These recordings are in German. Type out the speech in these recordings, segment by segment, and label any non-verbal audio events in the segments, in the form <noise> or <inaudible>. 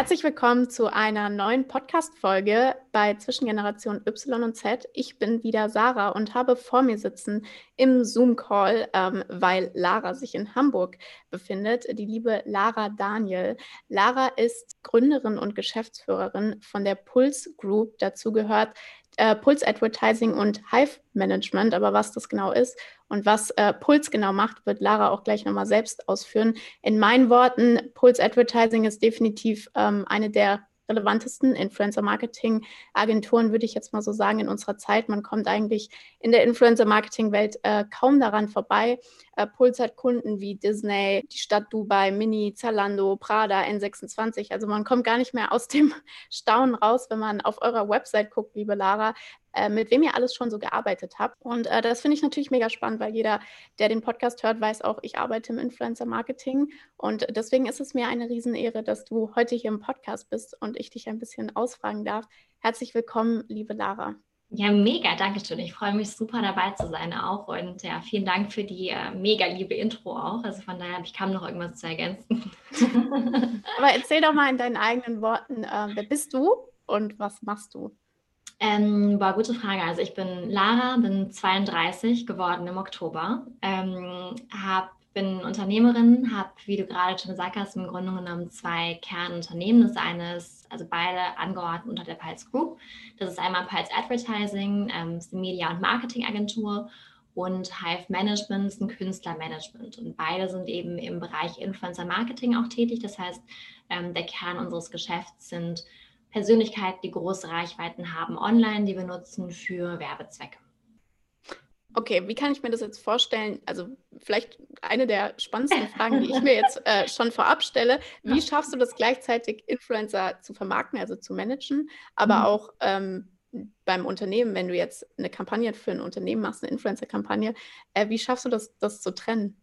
Herzlich willkommen zu einer neuen Podcast-Folge bei Zwischengeneration Y und Z. Ich bin wieder Sarah und habe vor mir sitzen im Zoom-Call, ähm, weil Lara sich in Hamburg befindet, die liebe Lara Daniel. Lara ist Gründerin und Geschäftsführerin von der Pulse Group. Dazu gehört äh, Pulse Advertising und Hive Management. Aber was das genau ist und was äh, Puls genau macht, wird Lara auch gleich nochmal selbst ausführen. In meinen Worten, Pulse Advertising ist definitiv ähm, eine der relevantesten Influencer-Marketing-Agenturen, würde ich jetzt mal so sagen, in unserer Zeit. Man kommt eigentlich in der Influencer-Marketing-Welt äh, kaum daran vorbei. Äh, Puls hat Kunden wie Disney, die Stadt Dubai, Mini, Zalando, Prada, N26. Also man kommt gar nicht mehr aus dem <laughs> Staunen raus, wenn man auf eurer Website guckt, liebe Lara, äh, mit wem ihr alles schon so gearbeitet habt. Und äh, das finde ich natürlich mega spannend, weil jeder, der den Podcast hört, weiß auch, ich arbeite im Influencer-Marketing. Und deswegen ist es mir eine Riesenehre, dass du heute hier im Podcast bist und ich dich ein bisschen ausfragen darf. Herzlich willkommen, liebe Lara. Ja, mega, danke schön. Ich freue mich super dabei zu sein auch. Und ja, vielen Dank für die äh, mega liebe Intro auch. Also von daher, ich kann noch irgendwas zu ergänzen. <laughs> Aber erzähl doch mal in deinen eigenen Worten, äh, wer bist du und was machst du? Ähm, war gute Frage. Also ich bin Lara, bin 32 geworden im Oktober, ähm, hab, bin Unternehmerin, habe, wie du gerade schon gesagt hast, im Grunde genommen zwei Kernunternehmen. Das eine ist, also beide angeordnet unter der Pulse Group. Das ist einmal Pulse Advertising, ähm, ist eine Media- und Marketingagentur und Hive Management ist ein Künstlermanagement. Und beide sind eben im Bereich Influencer Marketing auch tätig. Das heißt, ähm, der Kern unseres Geschäfts sind Persönlichkeiten, die große Reichweiten haben online, die wir nutzen für Werbezwecke. Okay, wie kann ich mir das jetzt vorstellen? Also vielleicht eine der spannendsten <laughs> Fragen, die ich mir jetzt äh, schon vorab stelle. Wie schaffst du das gleichzeitig, Influencer zu vermarkten, also zu managen, aber mhm. auch ähm, beim Unternehmen, wenn du jetzt eine Kampagne für ein Unternehmen machst, eine Influencer-Kampagne, äh, wie schaffst du das, das zu trennen?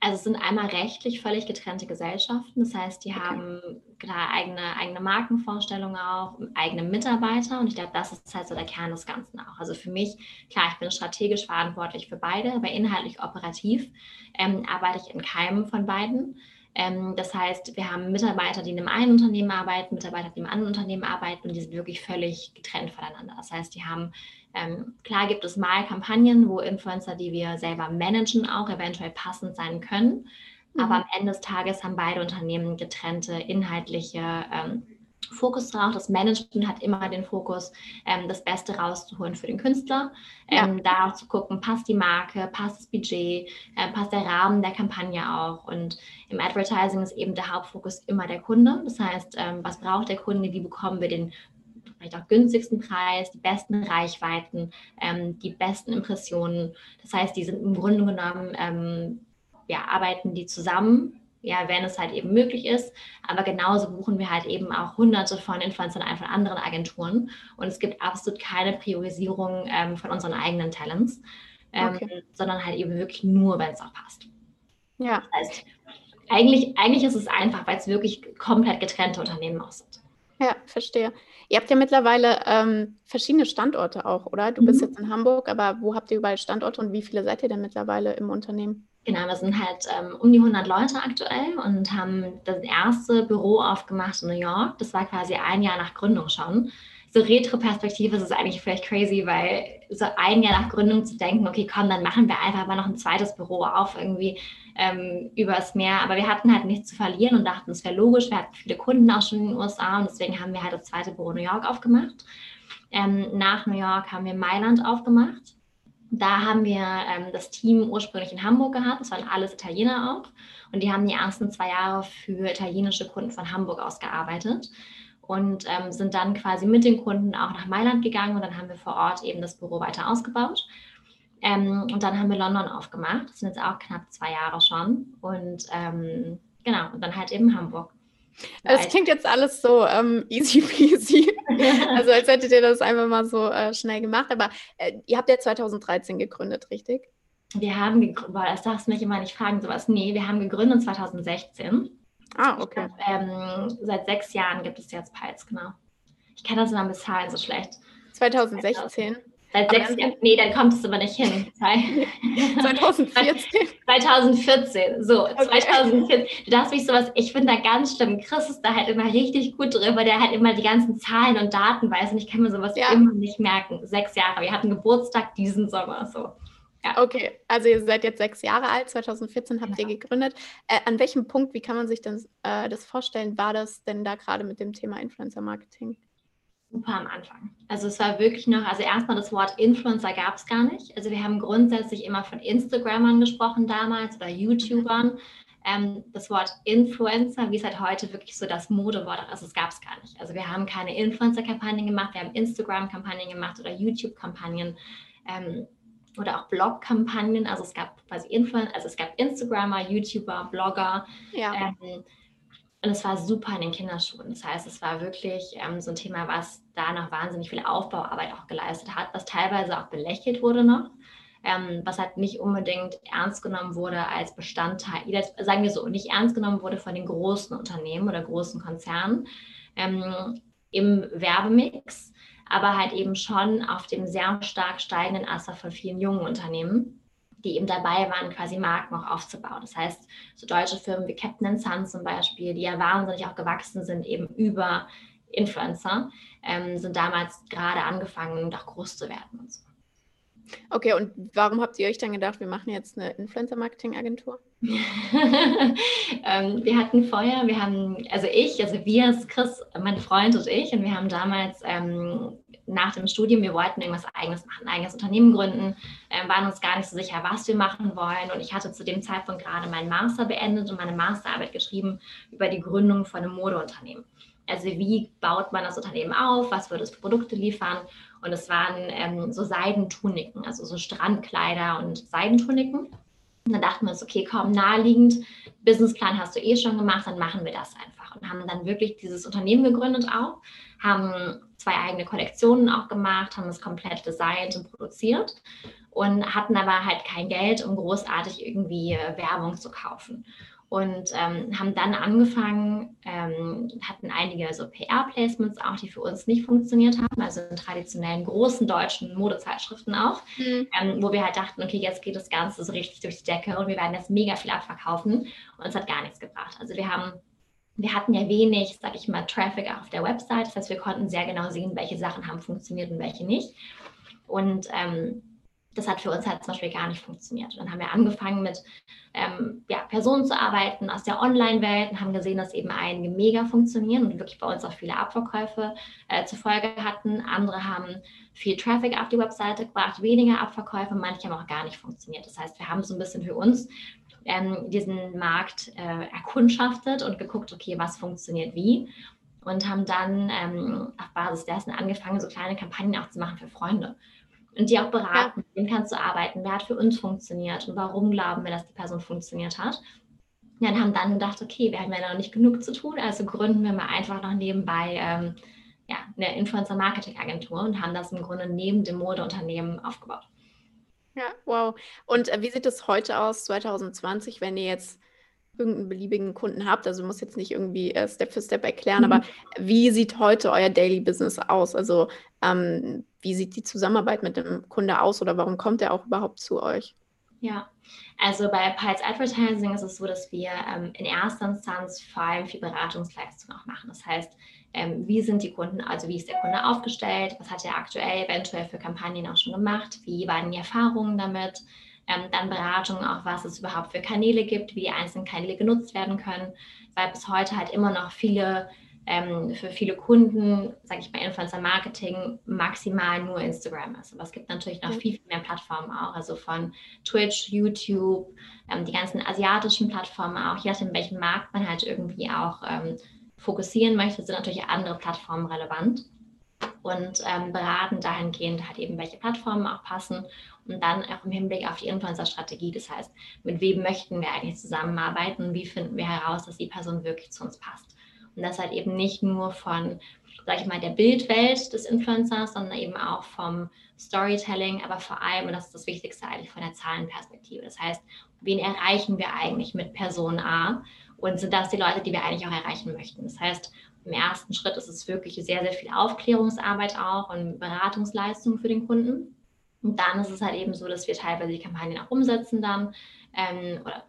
Also es sind einmal rechtlich völlig getrennte Gesellschaften. Das heißt, die okay. haben klar eigene, eigene Markenvorstellungen auch, eigene Mitarbeiter. Und ich glaube, das ist halt so der Kern des Ganzen auch. Also für mich, klar, ich bin strategisch verantwortlich für beide, aber inhaltlich operativ ähm, arbeite ich in keinem von beiden. Ähm, das heißt, wir haben Mitarbeiter, die in einem einen Unternehmen arbeiten, Mitarbeiter, die in einem anderen Unternehmen arbeiten und die sind wirklich völlig getrennt voneinander. Das heißt, die haben ähm, klar gibt es mal Kampagnen, wo Influencer, die wir selber managen, auch eventuell passend sein können. Mhm. Aber am Ende des Tages haben beide Unternehmen getrennte inhaltliche ähm, Fokus drauf. Das Management hat immer den Fokus, ähm, das Beste rauszuholen für den Künstler. Ähm, ja. Da auch zu gucken, passt die Marke, passt das Budget, äh, passt der Rahmen der Kampagne auch. Und im Advertising ist eben der Hauptfokus immer der Kunde. Das heißt, ähm, was braucht der Kunde, wie bekommen wir den vielleicht auch günstigsten Preis, die besten Reichweiten, ähm, die besten Impressionen. Das heißt, die sind im Grunde genommen, ähm, ja, arbeiten die zusammen, ja, wenn es halt eben möglich ist. Aber genauso buchen wir halt eben auch hunderte von Influencern von anderen Agenturen. Und es gibt absolut keine Priorisierung ähm, von unseren eigenen Talents, ähm, okay. sondern halt eben wirklich nur, wenn es auch passt. Ja. Das heißt, eigentlich, eigentlich ist es einfach, weil es wirklich komplett getrennte Unternehmen auch sind. Ja, verstehe. Ihr habt ja mittlerweile ähm, verschiedene Standorte auch, oder? Du mhm. bist jetzt in Hamburg, aber wo habt ihr überall Standorte und wie viele seid ihr denn mittlerweile im Unternehmen? Genau, wir sind halt ähm, um die 100 Leute aktuell und haben das erste Büro aufgemacht in New York. Das war quasi ein Jahr nach Gründung schon so Retro-Perspektive ist es eigentlich vielleicht crazy, weil so ein Jahr nach Gründung zu denken, okay, komm, dann machen wir einfach mal noch ein zweites Büro auf, irgendwie ähm, übers Meer. Aber wir hatten halt nichts zu verlieren und dachten, es wäre logisch. Wir hatten viele Kunden auch schon in den USA und deswegen haben wir halt das zweite Büro New York aufgemacht. Ähm, nach New York haben wir Mailand aufgemacht. Da haben wir ähm, das Team ursprünglich in Hamburg gehabt. Das waren alles Italiener auch. Und die haben die ersten zwei Jahre für italienische Kunden von Hamburg aus gearbeitet und ähm, sind dann quasi mit den Kunden auch nach Mailand gegangen und dann haben wir vor Ort eben das Büro weiter ausgebaut. Ähm, und dann haben wir London aufgemacht. Das sind jetzt auch knapp zwei Jahre schon. Und ähm, genau, und dann halt eben Hamburg. Es klingt jetzt alles so ähm, <laughs> easy peasy. also als hättet ihr das einfach mal so äh, schnell gemacht. Aber äh, ihr habt ja 2013 gegründet, richtig? Wir haben gegründet, das darfst du mich immer nicht fragen, sowas. Nee, wir haben gegründet 2016. Ah, okay. Glaub, ähm, seit sechs Jahren gibt es jetzt Pals, genau. Ich kann das immer mit Zahlen so schlecht. 2016. Seit sechs Jahren. Nee, dann kommt es aber nicht hin. <laughs> 2014. 2014. <laughs> So, okay. 2014. Du darfst mich sowas, ich finde da ganz schlimm. Chris ist da halt immer richtig gut drin, weil der halt immer die ganzen Zahlen und Daten weiß und ich kann mir sowas ja. immer nicht merken. Sechs Jahre. Wir hatten Geburtstag diesen Sommer. So. Ja. Okay, also ihr seid jetzt sechs Jahre alt, 2014 habt ja. ihr gegründet. Äh, an welchem Punkt, wie kann man sich denn, äh, das vorstellen, war das denn da gerade mit dem Thema Influencer Marketing? super am Anfang. Also es war wirklich noch, also erstmal das Wort Influencer gab es gar nicht. Also wir haben grundsätzlich immer von Instagrammern gesprochen damals oder YouTubern. Ähm, das Wort Influencer, wie es halt heute wirklich so das Modewort ist, also es gab es gar nicht. Also wir haben keine Influencer-Kampagnen gemacht, wir haben Instagram-Kampagnen gemacht oder YouTube-Kampagnen. Ähm, oder auch Blog-Kampagnen. Also es gab quasi Influencer, also es gab Instagrammer, YouTuber, Blogger. Ja. Ähm, und es war super in den Kinderschuhen. Das heißt, es war wirklich ähm, so ein Thema, was da noch wahnsinnig viel Aufbauarbeit auch geleistet hat, was teilweise auch belächelt wurde noch, ähm, was halt nicht unbedingt ernst genommen wurde als Bestandteil, sagen wir so, nicht ernst genommen wurde von den großen Unternehmen oder großen Konzernen ähm, im Werbemix, aber halt eben schon auf dem sehr stark steigenden Aster von vielen jungen Unternehmen die eben dabei waren, quasi Marken auch aufzubauen. Das heißt, so deutsche Firmen wie Captain Sun zum Beispiel, die ja wahnsinnig auch gewachsen sind, eben über Influencer, ähm, sind damals gerade angefangen auch groß zu werden und so. Okay, und warum habt ihr euch dann gedacht, wir machen jetzt eine Influencer-Marketing-Agentur? <laughs> ähm, wir hatten vorher, wir haben, also ich, also wir, Chris, mein Freund und ich, und wir haben damals ähm, nach dem Studium, wir wollten irgendwas eigenes machen, ein eigenes Unternehmen gründen, ähm, waren uns gar nicht so sicher, was wir machen wollen. Und ich hatte zu dem Zeitpunkt gerade meinen Master beendet und meine Masterarbeit geschrieben über die Gründung von einem Modeunternehmen. Also wie baut man das Unternehmen auf, was würde es für Produkte liefern? Und es waren ähm, so Seidentuniken, also so Strandkleider und Seidentuniken. Und dann dachten wir uns, okay, komm, naheliegend, Businessplan hast du eh schon gemacht, dann machen wir das einfach. Und haben dann wirklich dieses Unternehmen gegründet auch, haben zwei eigene Kollektionen auch gemacht, haben es komplett designt und produziert und hatten aber halt kein Geld, um großartig irgendwie äh, Werbung zu kaufen und ähm, haben dann angefangen, ähm, hatten einige so PR-Placements auch, die für uns nicht funktioniert haben, also in traditionellen großen deutschen Modezeitschriften auch, mhm. ähm, wo wir halt dachten, okay, jetzt geht das Ganze so richtig durch die Decke und wir werden jetzt mega viel abverkaufen und es hat gar nichts gebracht. Also wir haben wir hatten ja wenig, sag ich mal, Traffic auf der Website. Das heißt, wir konnten sehr genau sehen, welche Sachen haben funktioniert und welche nicht. Und ähm, das hat für uns halt zum Beispiel gar nicht funktioniert. Dann haben wir angefangen mit ähm, ja, Personen zu arbeiten aus der Online-Welt und haben gesehen, dass eben einige mega funktionieren und wirklich bei uns auch viele Abverkäufe äh, zur Folge hatten. Andere haben viel Traffic auf die Webseite gebracht, weniger Abverkäufe, manche haben auch gar nicht funktioniert. Das heißt, wir haben so ein bisschen für uns ähm, diesen Markt äh, erkundschaftet und geguckt, okay, was funktioniert wie. Und haben dann ähm, auf Basis dessen angefangen, so kleine Kampagnen auch zu machen für Freunde und die auch beraten, ja. wem kannst du arbeiten, wer hat für uns funktioniert und warum glauben wir, dass die Person funktioniert hat. Und haben dann gedacht, okay, wir haben ja noch nicht genug zu tun, also gründen wir mal einfach noch nebenbei ähm, ja, eine Influencer-Marketing-Agentur und haben das im Grunde neben dem Modeunternehmen aufgebaut. Ja, wow. Und äh, wie sieht es heute aus, 2020, wenn ihr jetzt irgendeinen beliebigen Kunden habt? Also muss jetzt nicht irgendwie äh, Step für Step erklären, mhm. aber wie sieht heute euer Daily Business aus? Also ähm, wie sieht die Zusammenarbeit mit dem Kunde aus oder warum kommt er auch überhaupt zu euch? Ja, also bei Piles Advertising ist es so, dass wir ähm, in erster Instanz vor allem viel Beratungsleistung auch machen. Das heißt, ähm, wie sind die Kunden, also wie ist der Kunde aufgestellt, was hat er aktuell eventuell für Kampagnen auch schon gemacht, wie waren die Erfahrungen damit, ähm, dann Beratung auch, was es überhaupt für Kanäle gibt, wie die einzelnen Kanäle genutzt werden können, weil bis heute halt immer noch viele ähm, für viele Kunden, sage ich mal, Influencer Marketing maximal nur Instagram. Ist. Aber es gibt natürlich noch viel, viel mehr Plattformen auch, also von Twitch, YouTube, ähm, die ganzen asiatischen Plattformen auch, je nachdem, welchen Markt man halt irgendwie auch ähm, fokussieren möchte, sind natürlich andere Plattformen relevant und ähm, beraten dahingehend halt eben, welche Plattformen auch passen und dann auch im Hinblick auf die Influencer-Strategie. Das heißt, mit wem möchten wir eigentlich zusammenarbeiten und wie finden wir heraus, dass die Person wirklich zu uns passt. Und das halt eben nicht nur von, sag ich mal, der Bildwelt des Influencers, sondern eben auch vom Storytelling, aber vor allem, und das ist das Wichtigste eigentlich, von der Zahlenperspektive. Das heißt, wen erreichen wir eigentlich mit Person A? Und sind das die Leute, die wir eigentlich auch erreichen möchten? Das heißt, im ersten Schritt ist es wirklich sehr, sehr viel Aufklärungsarbeit auch und Beratungsleistung für den Kunden. Und dann ist es halt eben so, dass wir teilweise die Kampagnen auch umsetzen dann ähm, oder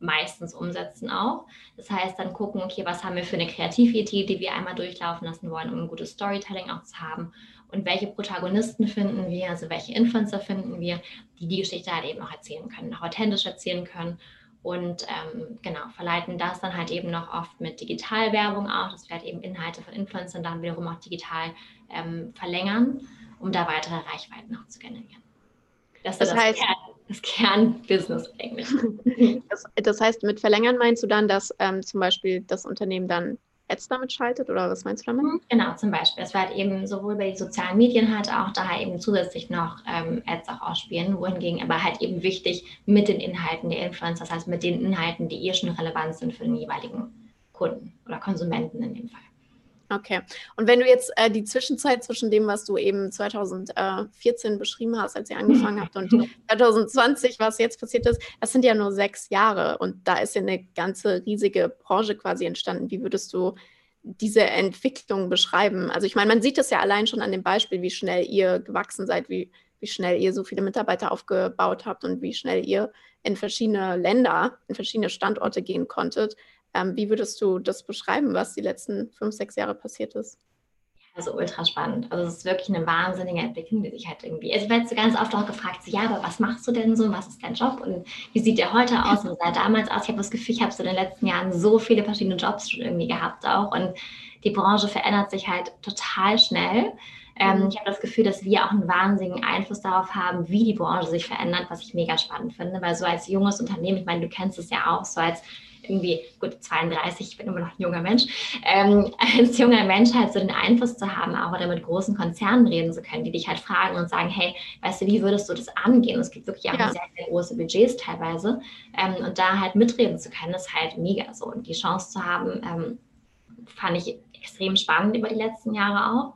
meistens umsetzen auch. Das heißt, dann gucken, okay, was haben wir für eine Kreativität, die wir einmal durchlaufen lassen wollen, um ein gutes Storytelling auch zu haben. Und welche Protagonisten finden wir, also welche Influencer finden wir, die die Geschichte halt eben auch erzählen können, auch authentisch erzählen können. Und ähm, genau, verleiten das dann halt eben noch oft mit Digitalwerbung auch, dass wir halt eben Inhalte von Influencern dann wiederum auch digital ähm, verlängern, um da weitere Reichweiten auch zu generieren. Das, das heißt, Kern, das Kernbusiness eigentlich. <laughs> Das, das, heißt, mit verlängern meinst du dann, dass ähm, zum Beispiel das Unternehmen dann Ads damit schaltet oder was meinst du damit? Mhm, genau, zum Beispiel. Es war halt eben sowohl bei den sozialen Medien halt auch da eben zusätzlich noch ähm, Ads auch ausspielen, wohingegen aber halt eben wichtig mit den Inhalten der Influencer, das heißt mit den Inhalten, die eh schon relevant sind für den jeweiligen Kunden oder Konsumenten in dem Fall. Okay. Und wenn du jetzt äh, die Zwischenzeit zwischen dem, was du eben 2014 beschrieben hast, als ihr angefangen habt, und 2020, was jetzt passiert ist, das sind ja nur sechs Jahre und da ist ja eine ganze riesige Branche quasi entstanden. Wie würdest du diese Entwicklung beschreiben? Also ich meine, man sieht das ja allein schon an dem Beispiel, wie schnell ihr gewachsen seid, wie, wie schnell ihr so viele Mitarbeiter aufgebaut habt und wie schnell ihr in verschiedene Länder, in verschiedene Standorte gehen konntet. Ähm, wie würdest du das beschreiben, was die letzten fünf, sechs Jahre passiert ist? Also ultra spannend. Also es ist wirklich eine wahnsinnige Entwicklung, die sich halt irgendwie. Also ich werde so ganz oft auch gefragt, so, ja, aber was machst du denn so? Was ist dein Job? Und wie sieht der heute aus? Und sah damals aus? Ich habe das Gefühl, ich habe so in den letzten Jahren so viele verschiedene Jobs schon irgendwie gehabt auch. Und die Branche verändert sich halt total schnell. Ähm, mhm. ich habe das Gefühl, dass wir auch einen wahnsinnigen Einfluss darauf haben, wie die Branche sich verändert, was ich mega spannend finde. Weil so als junges Unternehmen, ich meine, du kennst es ja auch, so als irgendwie, gut, 32, ich bin immer noch ein junger Mensch, ähm, <laughs> als junger Mensch halt so den Einfluss zu haben, auch oder mit großen Konzernen reden zu können, die dich halt fragen und sagen, hey, weißt du, wie würdest du das angehen? Es gibt wirklich auch ja. sehr, sehr große Budgets teilweise. Ähm, und da halt mitreden zu können, ist halt mega so. Und die Chance zu haben, ähm, fand ich extrem spannend über die letzten Jahre auch.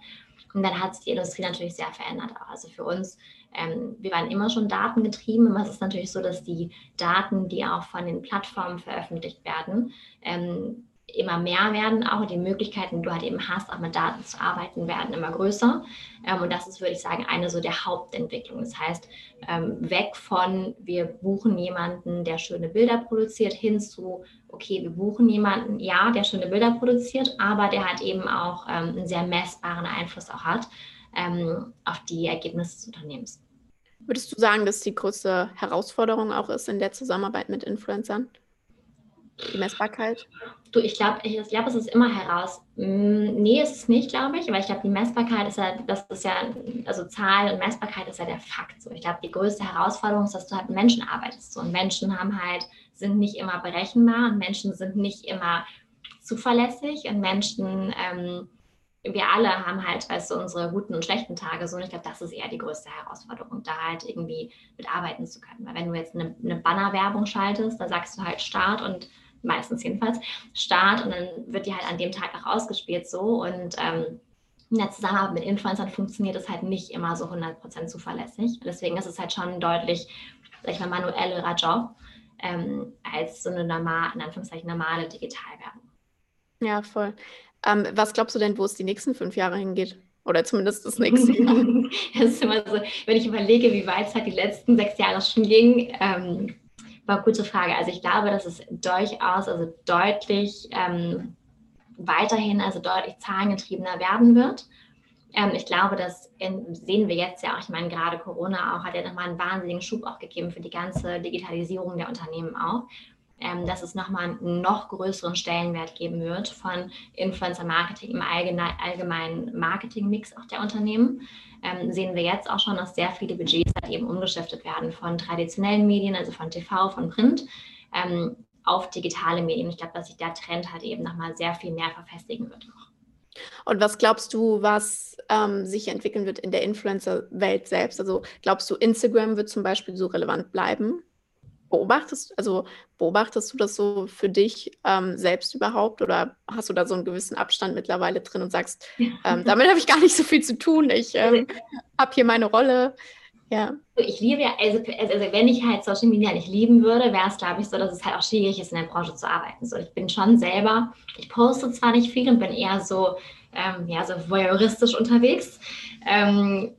Und dann hat sich die Industrie natürlich sehr verändert. Auch. Also für uns ähm, wir waren immer schon datengetrieben, aber es ist natürlich so, dass die Daten, die auch von den Plattformen veröffentlicht werden, ähm, immer mehr werden, auch die Möglichkeiten, die du halt eben hast, auch mit Daten zu arbeiten, werden immer größer. Ähm, und das ist, würde ich sagen, eine so der Hauptentwicklung. Das heißt, ähm, weg von, wir buchen jemanden, der schöne Bilder produziert, hin zu, okay, wir buchen jemanden, ja, der schöne Bilder produziert, aber der halt eben auch ähm, einen sehr messbaren Einfluss auch hat ähm, auf die Ergebnisse des Unternehmens. Würdest du sagen, dass die größte Herausforderung auch ist in der Zusammenarbeit mit Influencern? Die Messbarkeit? Du, ich glaube, ich, glaube, es ist immer heraus. Mm, nee, ist es nicht, glaube ich, aber ich glaube, die Messbarkeit ist ja, das ist ja, also Zahl und Messbarkeit ist ja der Fakt. So. Ich glaube, die größte Herausforderung ist, dass du halt mit Menschen arbeitest. So. Und Menschen haben halt, sind nicht immer berechenbar und Menschen sind nicht immer zuverlässig und Menschen ähm, wir alle haben halt, du, unsere guten und schlechten Tage so. Und ich glaube, das ist eher die größte Herausforderung, da halt irgendwie mitarbeiten zu können. Weil wenn du jetzt eine, eine Bannerwerbung schaltest, da sagst du halt Start und meistens jedenfalls Start und dann wird die halt an dem Tag auch ausgespielt so. Und ähm, in der Zusammenarbeit mit Influencern funktioniert es halt nicht immer so 100% zuverlässig. Deswegen ist es halt schon ein deutlich, sag ich mal, manuellerer Job ähm, als so eine normal, in Anführungszeichen normale Digitalwerbung. Ja, voll. Ähm, was glaubst du denn, wo es die nächsten fünf Jahre hingeht? Oder zumindest das nächste Jahr? <laughs> das ist immer so, wenn ich überlege, wie weit es halt die letzten sechs Jahre schon ging, ähm, war eine gute Frage. Also ich glaube, dass es durchaus, also deutlich ähm, weiterhin, also deutlich zahlengetriebener werden wird. Ähm, ich glaube, das in, sehen wir jetzt ja auch, ich meine, gerade Corona auch hat ja nochmal einen wahnsinnigen Schub auch gegeben für die ganze Digitalisierung der Unternehmen auch ähm, dass es nochmal einen noch größeren Stellenwert geben wird von Influencer-Marketing im allgemeinen Marketing-Mix auch der Unternehmen. Ähm, sehen wir jetzt auch schon, dass sehr viele Budgets halt eben umgeschiftet werden von traditionellen Medien, also von TV, von Print, ähm, auf digitale Medien. Ich glaube, dass sich der Trend halt eben nochmal sehr viel mehr verfestigen wird. Und was glaubst du, was ähm, sich entwickeln wird in der Influencer-Welt selbst? Also glaubst du, Instagram wird zum Beispiel so relevant bleiben? Beobachtest, also beobachtest du das so für dich ähm, selbst überhaupt oder hast du da so einen gewissen Abstand mittlerweile drin und sagst, ähm, damit habe ich gar nicht so viel zu tun, ich ähm, habe hier meine Rolle? Ja. Ich liebe ja, also, also, also, wenn ich halt Social Media nicht lieben würde, wäre es, glaube ich, so, dass es halt auch schwierig ist, in der Branche zu arbeiten. So, ich bin schon selber, ich poste zwar nicht viel und bin eher so, ähm, ja, so voyeuristisch unterwegs. Ähm,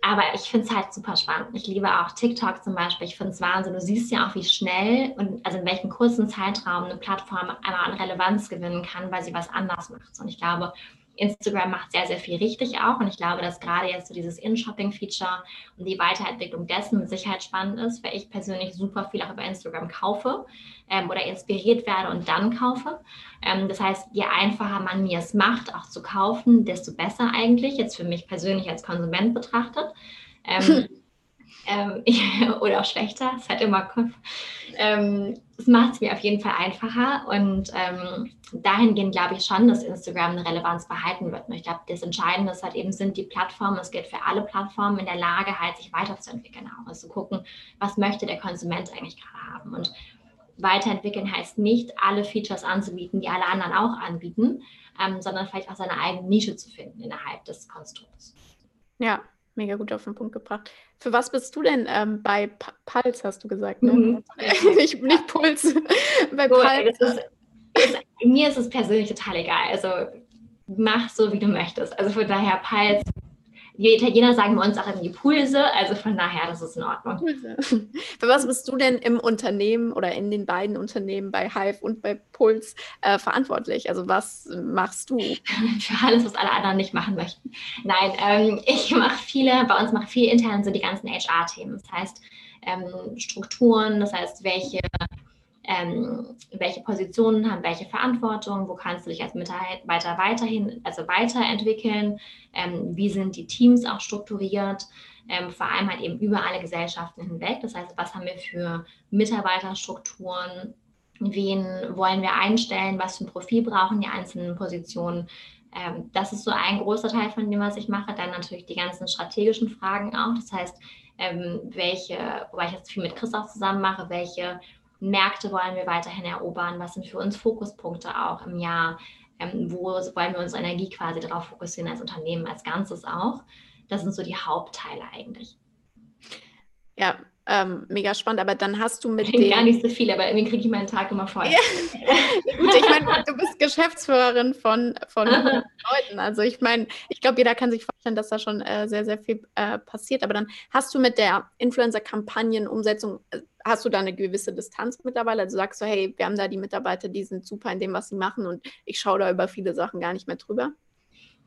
aber ich finde es halt super spannend. Ich liebe auch TikTok zum Beispiel. Ich finde es Wahnsinn. Du siehst ja auch, wie schnell und also in welchem kurzen Zeitraum eine Plattform einmal an Relevanz gewinnen kann, weil sie was anders macht. Und ich glaube, Instagram macht sehr, sehr viel richtig auch. Und ich glaube, dass gerade jetzt so dieses In-Shopping-Feature und die Weiterentwicklung dessen mit Sicherheit spannend ist, weil ich persönlich super viel auch über Instagram kaufe ähm, oder inspiriert werde und dann kaufe. Ähm, das heißt, je einfacher man mir es macht, auch zu kaufen, desto besser eigentlich, jetzt für mich persönlich als Konsument betrachtet. Ähm, <laughs> ähm, <laughs> oder auch schlechter, es hat immer Kopf. Ähm, es macht es mir auf jeden Fall einfacher und ähm, dahingehend glaube ich schon, dass Instagram eine Relevanz behalten wird. Und ich glaube, das Entscheidende ist halt eben, sind die Plattformen, es gilt für alle Plattformen, in der Lage halt, sich weiterzuentwickeln auch. Also zu gucken, was möchte der Konsument eigentlich gerade haben. Und weiterentwickeln heißt nicht, alle Features anzubieten, die alle anderen auch anbieten, ähm, sondern vielleicht auch seine eigene Nische zu finden innerhalb des Konstrukts. Ja, mega gut auf den Punkt gebracht. Für was bist du denn ähm, bei P Puls, hast du gesagt? Ne? Mhm. <laughs> nicht, nicht Puls. <laughs> bei so, Puls. Ist, ist, mir ist es persönlich total egal. Also mach so, wie du möchtest. Also von daher, Puls die Italiener sagen bei uns auch irgendwie Pulse, also von daher, das ist in Ordnung. Für <laughs> was bist du denn im Unternehmen oder in den beiden Unternehmen bei Hive und bei Puls äh, verantwortlich? Also was machst du? <laughs> Für alles, was alle anderen nicht machen möchten. Nein, ähm, ich mache viele, bei uns mache viel intern so die ganzen HR-Themen. Das heißt, ähm, Strukturen, das heißt, welche ähm, welche Positionen haben welche Verantwortung, wo kannst du dich als Mitarbeiter weiterhin, also weiterentwickeln, ähm, wie sind die Teams auch strukturiert, ähm, vor allem halt eben über alle Gesellschaften hinweg. Das heißt, was haben wir für Mitarbeiterstrukturen, wen wollen wir einstellen, was für ein Profil brauchen die einzelnen Positionen. Ähm, das ist so ein großer Teil von dem, was ich mache. Dann natürlich die ganzen strategischen Fragen auch. Das heißt, ähm, welche, wobei ich jetzt viel mit Chris auch zusammen mache, welche Märkte wollen wir weiterhin erobern, was sind für uns Fokuspunkte auch im Jahr, ähm, wo wollen wir unsere Energie quasi darauf fokussieren als Unternehmen als Ganzes auch. Das sind so die Hauptteile eigentlich. Ja, ähm, mega spannend, aber dann hast du mit dem... Gar nicht so viel, aber irgendwie kriege ich meinen Tag immer voll. Ja. Gut, ich meine, du bist Geschäftsführerin von, von <laughs> Leuten. Also ich meine, ich glaube, jeder kann sich vorstellen, dass da schon äh, sehr, sehr viel äh, passiert. Aber dann hast du mit der Influencer-Kampagnen-Umsetzung äh, hast du da eine gewisse Distanz mittlerweile? Also sagst du, hey, wir haben da die Mitarbeiter, die sind super in dem, was sie machen und ich schaue da über viele Sachen gar nicht mehr drüber?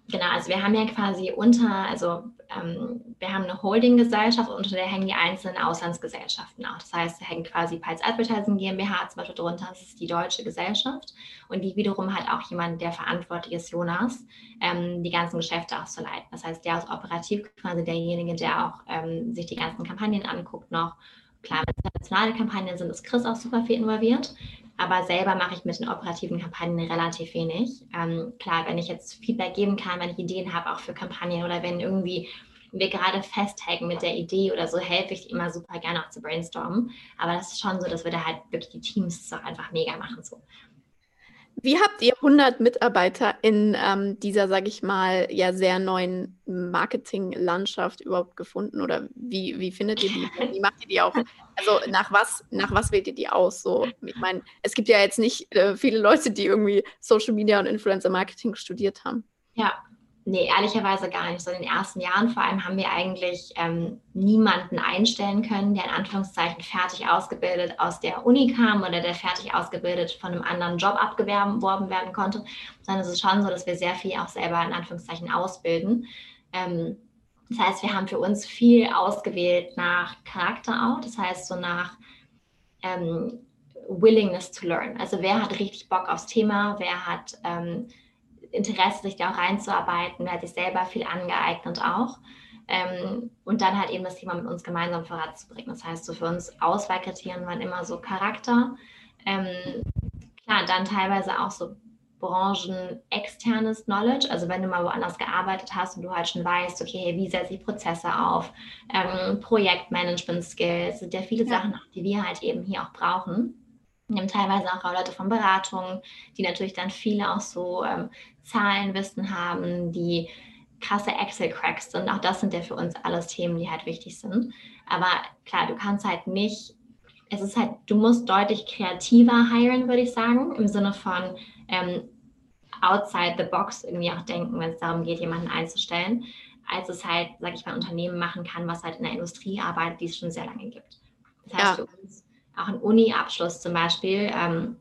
Genau, also wir haben ja quasi unter, also ähm, wir haben eine Holding-Gesellschaft, unter der hängen die einzelnen Auslandsgesellschaften auch. Das heißt, da hängt quasi Pulse Advertising GmbH zum Beispiel drunter, das ist die deutsche Gesellschaft. Und die wiederum hat auch jemand, der verantwortlich ist, Jonas, ähm, die ganzen Geschäfte auszuleiten. Das heißt, der ist operativ quasi derjenige, der auch ähm, sich die ganzen Kampagnen anguckt noch Klar, wenn es internationale Kampagnen sind, ist Chris auch super viel involviert. Aber selber mache ich mit den operativen Kampagnen relativ wenig. Ähm, klar, wenn ich jetzt Feedback geben kann, wenn ich Ideen habe, auch für Kampagnen oder wenn irgendwie wir gerade festhängen mit der Idee oder so, helfe ich immer super gerne auch zu brainstormen. Aber das ist schon so, dass wir da halt wirklich die Teams auch einfach mega machen. So. Wie habt ihr 100 Mitarbeiter in ähm, dieser, sage ich mal, ja sehr neuen Marketinglandschaft überhaupt gefunden? Oder wie, wie findet ihr die? Wie macht ihr die auch? Also nach was, nach was wählt ihr die aus? So, ich meine, es gibt ja jetzt nicht äh, viele Leute, die irgendwie Social Media und Influencer Marketing studiert haben. Ja, Nee, ehrlicherweise gar nicht. So in den ersten Jahren vor allem haben wir eigentlich ähm, niemanden einstellen können, der in Anführungszeichen fertig ausgebildet aus der Uni kam oder der fertig ausgebildet von einem anderen Job abgeworben werden konnte, sondern es ist schon so, dass wir sehr viel auch selber in Anführungszeichen ausbilden. Ähm, das heißt, wir haben für uns viel ausgewählt nach Charakter auch, das heißt so nach ähm, Willingness to learn. Also wer hat richtig Bock aufs Thema, wer hat ähm, Interesse, sich da auch reinzuarbeiten, hat sich selber viel angeeignet auch. Ähm, und dann halt eben das Thema mit uns gemeinsam voranzubringen. Das heißt, so für uns Auswahlkriterien waren immer so Charakter. Ähm, klar, dann teilweise auch so branchenexternes Knowledge. Also wenn du mal woanders gearbeitet hast und du halt schon weißt, okay, hey, wie setze ich Prozesse auf, ähm, Projektmanagement-Skills, sind ja viele ja. Sachen, die wir halt eben hier auch brauchen. Wir haben teilweise auch Leute von Beratungen, die natürlich dann viele auch so ähm, Zahlenwissen haben, die krasse Excel-Cracks sind. Auch das sind ja für uns alles Themen, die halt wichtig sind. Aber klar, du kannst halt nicht, es ist halt, du musst deutlich kreativer hiren, würde ich sagen, im Sinne von ähm, outside the box irgendwie auch denken, wenn es darum geht, jemanden einzustellen, als es halt, sag ich mal, Unternehmen machen kann, was halt in der Industrie arbeitet, die es schon sehr lange gibt. Das heißt, ja. für uns auch ein Uni-Abschluss zum Beispiel ähm,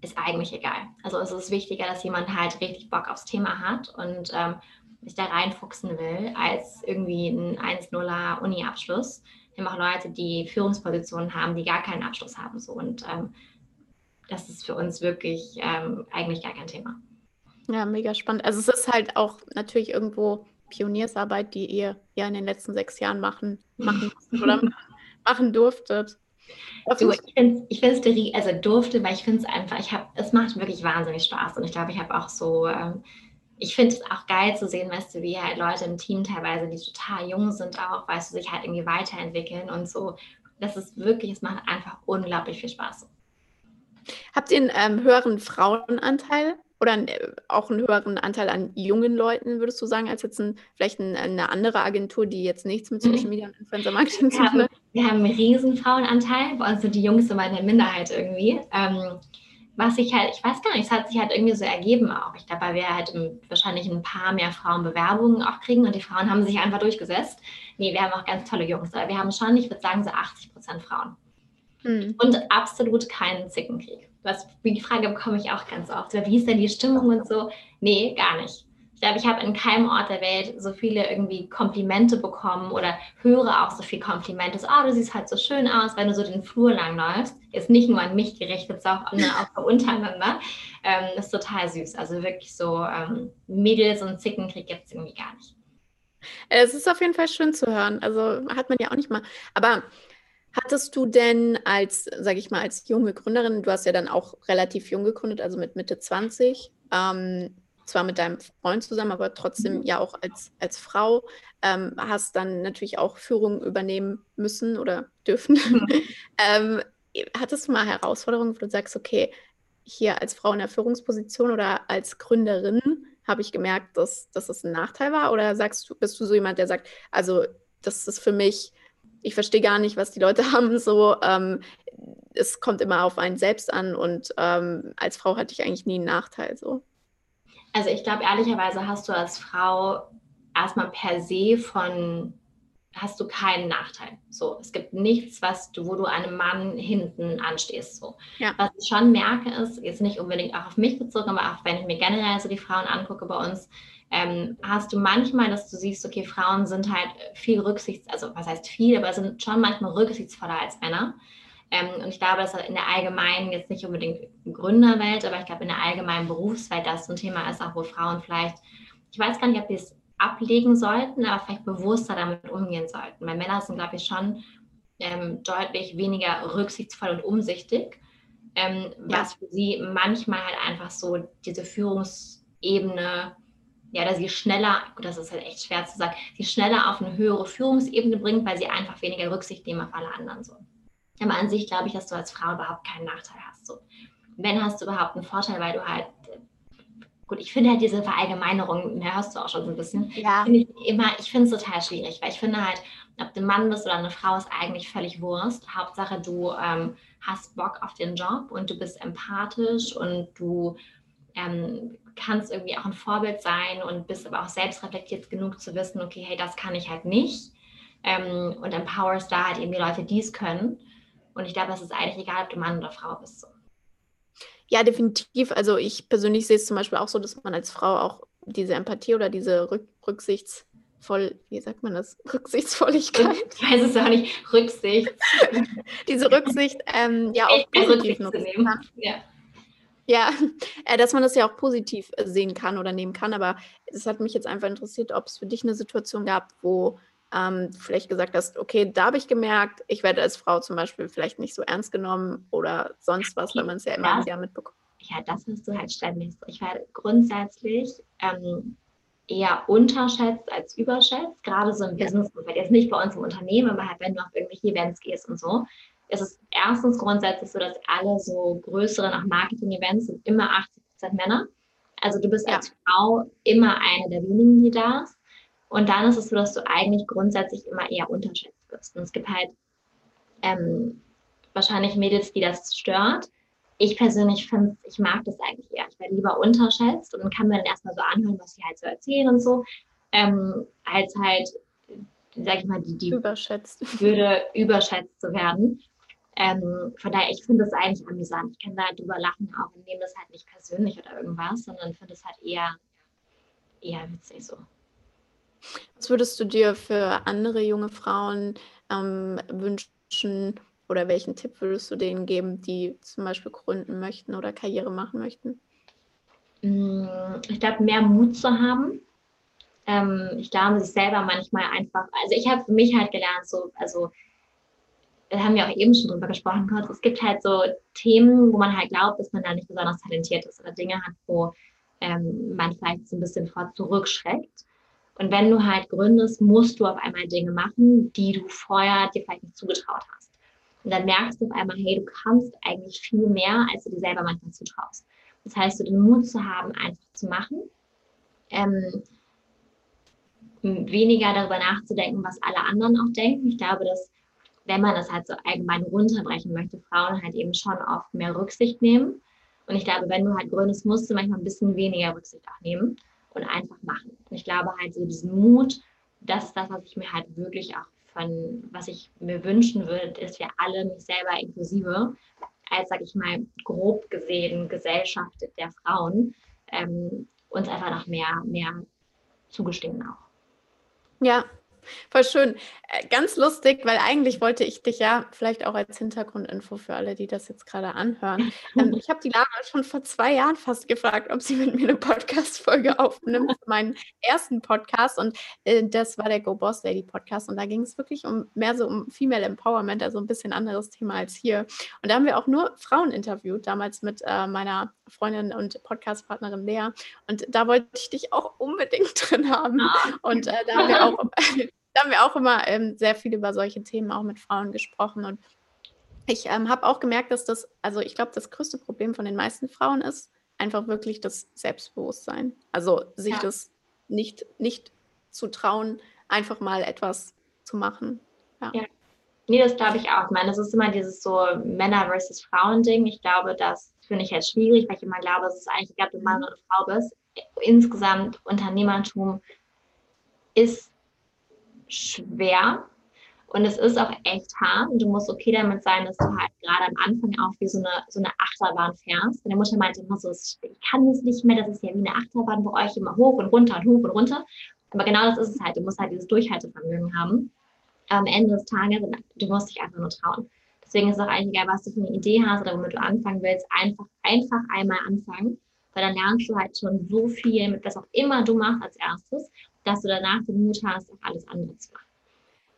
ist eigentlich egal. Also es ist wichtiger, dass jemand halt richtig Bock aufs Thema hat und ähm, sich da reinfuchsen will, als irgendwie ein 1-0er Uni-Abschluss. Wir haben auch Leute, die Führungspositionen haben, die gar keinen Abschluss haben. So. Und ähm, das ist für uns wirklich ähm, eigentlich gar kein Thema. Ja, mega spannend. Also es ist halt auch natürlich irgendwo Pioniersarbeit, die ihr ja in den letzten sechs Jahren machen, machen <laughs> oder machen durftet. Du, ich finde es, also durfte, weil ich finde es einfach, ich habe, es macht wirklich wahnsinnig Spaß und ich glaube, ich habe auch so, ähm, ich finde es auch geil zu sehen, weißt du, wie halt Leute im Team teilweise, die total jung sind auch, weißt du, sich halt irgendwie weiterentwickeln und so. Das ist wirklich, es macht einfach unglaublich viel Spaß. Habt ihr einen ähm, höheren Frauenanteil oder äh, auch einen höheren Anteil an jungen Leuten, würdest du sagen, als jetzt ein, vielleicht ein, eine andere Agentur, die jetzt nichts mit Social mhm. Media und Influencer Marketing zu tun hat? Wir haben einen riesen Frauenanteil. Bei uns sind die Jungs immer in der Minderheit irgendwie. Ähm, was ich halt, ich weiß gar nicht, es hat sich halt irgendwie so ergeben auch. Ich glaube, weil wir halt wahrscheinlich ein paar mehr Frauenbewerbungen auch kriegen und die Frauen haben sich einfach durchgesetzt. Nee, wir haben auch ganz tolle Jungs, aber wir haben schon, ich würde sagen, so 80 Prozent Frauen. Hm. Und absolut keinen Zickenkrieg. Was, die Frage bekomme ich auch ganz oft. Wie ist denn die Stimmung und so? Nee, gar nicht. Ich glaube, ich habe in keinem Ort der Welt so viele irgendwie Komplimente bekommen oder höre auch so viel Komplimente. So, oh, du siehst halt so schön aus, wenn du so den Flur lang läufst. Ist nicht nur an mich gerichtet, sondern auch, auch untereinander. Ähm, ist total süß. Also wirklich so ähm, Mädels und Zickenkrieg gibt es irgendwie gar nicht. Es ist auf jeden Fall schön zu hören. Also hat man ja auch nicht mal. Aber Hattest du denn als, sage ich mal, als junge Gründerin, du hast ja dann auch relativ jung gegründet, also mit Mitte 20, ähm, zwar mit deinem Freund zusammen, aber trotzdem mhm. ja auch als, als Frau, ähm, hast dann natürlich auch Führung übernehmen müssen oder dürfen. Mhm. <laughs> ähm, hattest du mal Herausforderungen, wo du sagst, okay, hier als Frau in der Führungsposition oder als Gründerin habe ich gemerkt, dass, dass das ein Nachteil war? Oder sagst du, bist du so jemand, der sagt, also das ist für mich ich verstehe gar nicht, was die Leute <laughs> haben. So, ähm, es kommt immer auf einen selbst an und ähm, als Frau hatte ich eigentlich nie einen Nachteil. So. Also ich glaube, ehrlicherweise hast du als Frau erstmal per se von hast du keinen Nachteil. So, es gibt nichts, was du, wo du einem Mann hinten anstehst. So. Ja. Was ich schon merke, ist, jetzt nicht unbedingt auch auf mich bezogen, aber auch wenn ich mir generell so die Frauen angucke bei uns, ähm, hast du manchmal, dass du siehst, okay, Frauen sind halt viel rücksichts, also was heißt viel, aber sind schon manchmal rücksichtsvoller als Männer. Ähm, und ich glaube, dass in der allgemeinen, jetzt nicht unbedingt Gründerwelt, aber ich glaube in der allgemeinen Berufswelt, das so ein Thema ist, auch wo Frauen vielleicht, ich weiß gar nicht, ob die es ablegen sollten, aber vielleicht bewusster damit umgehen sollten. Weil Männer sind, glaube ich, schon ähm, deutlich weniger rücksichtsvoll und umsichtig, ähm, ja. was für sie manchmal halt einfach so diese Führungsebene ja, dass sie schneller, das ist halt echt schwer zu sagen, sie schneller auf eine höhere Führungsebene bringt, weil sie einfach weniger Rücksicht nehmen auf alle anderen so. Aber an sich glaube ich, dass du als Frau überhaupt keinen Nachteil hast. So. Wenn hast du überhaupt einen Vorteil, weil du halt, gut, ich finde halt diese Verallgemeinerung, mehr hörst du auch schon so ein bisschen, ja. Find ich immer, ich finde es total schwierig, weil ich finde halt, ob du ein Mann bist oder eine Frau, ist eigentlich völlig Wurst. Hauptsache, du ähm, hast Bock auf den Job und du bist empathisch und du ähm, kannst irgendwie auch ein Vorbild sein und bist aber auch selbst reflektiert genug zu wissen, okay, hey, das kann ich halt nicht. Ähm, und empowerst da halt eben die Leute, die es können. Und ich glaube, es ist eigentlich egal, ob du Mann oder Frau bist. So. Ja, definitiv. Also ich persönlich sehe es zum Beispiel auch so, dass man als Frau auch diese Empathie oder diese Rück Rücksichtsvoll, wie sagt man das? <laughs> Rücksichtsvolligkeit. Ich weiß es auch nicht. Rücksicht. <laughs> diese Rücksicht ähm, ja auch positiv nutzen kann. Ja. Ja, <laughs> äh, dass man das ja auch positiv sehen kann oder nehmen kann. Aber es hat mich jetzt einfach interessiert, ob es für dich eine Situation gab, wo ähm, vielleicht gesagt hast, okay, da habe ich gemerkt, ich werde als Frau zum Beispiel vielleicht nicht so ernst genommen oder sonst was, weil man es ja immer das, wieder mitbekommt. Ja, das hast du halt ständig. Ich werde grundsätzlich ähm, eher unterschätzt als überschätzt, gerade so im ja. Business-Umfeld. Jetzt nicht bei uns im Unternehmen, aber halt, wenn du auf irgendwelche Events gehst und so es ist erstens grundsätzlich so, dass alle so größeren auch Marketing-Events sind immer 80 Prozent Männer. Also du bist ja. als Frau immer eine der wenigen, die da ist. Und dann ist es so, dass du eigentlich grundsätzlich immer eher unterschätzt wirst. Und es gibt halt ähm, wahrscheinlich Mädels, die das stört. Ich persönlich finde, ich mag das eigentlich eher. Ich werde lieber unterschätzt und kann man dann erstmal so anhören, was sie halt so erzählen und so, ähm, als halt, sag ich mal, die, die überschätzt. würde überschätzt zu werden. Ähm, von daher, ich finde das eigentlich amüsant. Ich kann da drüber lachen auch und nehme das halt nicht persönlich oder irgendwas, sondern finde es halt eher, eher witzig so. Was würdest du dir für andere junge Frauen ähm, wünschen oder welchen Tipp würdest du denen geben, die zum Beispiel gründen möchten oder Karriere machen möchten? Mm, ich glaube, mehr Mut zu haben. Ähm, ich glaube, sich selber manchmal einfach, also ich habe für mich halt gelernt, so, also da haben wir auch eben schon drüber gesprochen, kurz, es gibt halt so Themen, wo man halt glaubt, dass man da nicht besonders talentiert ist oder Dinge hat, wo ähm, man vielleicht so ein bisschen vor zurückschreckt. Und wenn du halt gründest, musst du auf einmal Dinge machen, die du vorher dir vielleicht nicht zugetraut hast. Und dann merkst du auf einmal, hey, du kannst eigentlich viel mehr, als du dir selber manchmal zutraust. Das heißt, du den Mut zu haben, einfach zu machen, ähm, weniger darüber nachzudenken, was alle anderen auch denken. Ich glaube, dass wenn man das halt so allgemein runterbrechen möchte, Frauen halt eben schon oft mehr Rücksicht nehmen. Und ich glaube, wenn du halt gründest, musst du manchmal ein bisschen weniger Rücksicht auch nehmen und einfach machen. Ich glaube halt so diesen Mut, das ist das, was ich mir halt wirklich auch von, was ich mir wünschen würde, ist wir alle, mich selber inklusive, als, sag ich mal, grob gesehen Gesellschaft der Frauen, ähm, uns einfach noch mehr, mehr zugestehen auch. Ja, Voll schön. Äh, ganz lustig, weil eigentlich wollte ich dich ja vielleicht auch als Hintergrundinfo für alle, die das jetzt gerade anhören. Ähm, <laughs> ich habe die Lara schon vor zwei Jahren fast gefragt, ob sie mit mir eine Podcast-Folge <laughs> aufnimmt für meinen ersten Podcast. Und äh, das war der Go Boss Lady Podcast. Und da ging es wirklich um mehr so um Female Empowerment, also ein bisschen anderes Thema als hier. Und da haben wir auch nur Frauen interviewt, damals mit äh, meiner Freundin und Podcast-Partnerin Lea. Und da wollte ich dich auch unbedingt <laughs> drin haben. Ah. Und äh, da haben wir auch da haben wir auch immer ähm, sehr viel über solche Themen auch mit Frauen gesprochen. Und ich ähm, habe auch gemerkt, dass das, also ich glaube, das größte Problem von den meisten Frauen ist einfach wirklich das Selbstbewusstsein. Also sich ja. das nicht, nicht zu trauen, einfach mal etwas zu machen. Ja. ja. Nee, das glaube ich auch. Ich meine, das ist immer dieses so Männer versus Frauen-Ding. Ich glaube, das finde ich halt schwierig, weil ich immer glaube, es ist eigentlich egal, ob du Mann oder Frau bist. Insgesamt Unternehmertum ist schwer und es ist auch echt hart und du musst okay damit sein, dass du halt gerade am Anfang auch wie so eine, so eine Achterbahn fährst. Meine Mutter meinte immer so, ich kann das nicht mehr, das ist ja wie eine Achterbahn bei euch immer hoch und runter und hoch und runter. Aber genau das ist es halt, du musst halt dieses Durchhaltevermögen haben. Am Ende des Tages, du musst dich einfach nur trauen. Deswegen ist es auch eigentlich egal, was du für eine Idee hast oder womit du anfangen willst, einfach, einfach einmal anfangen, weil dann lernst du halt schon so viel mit was auch immer du machst als erstes dass du danach den Mut hast, auch alles andere zu machen.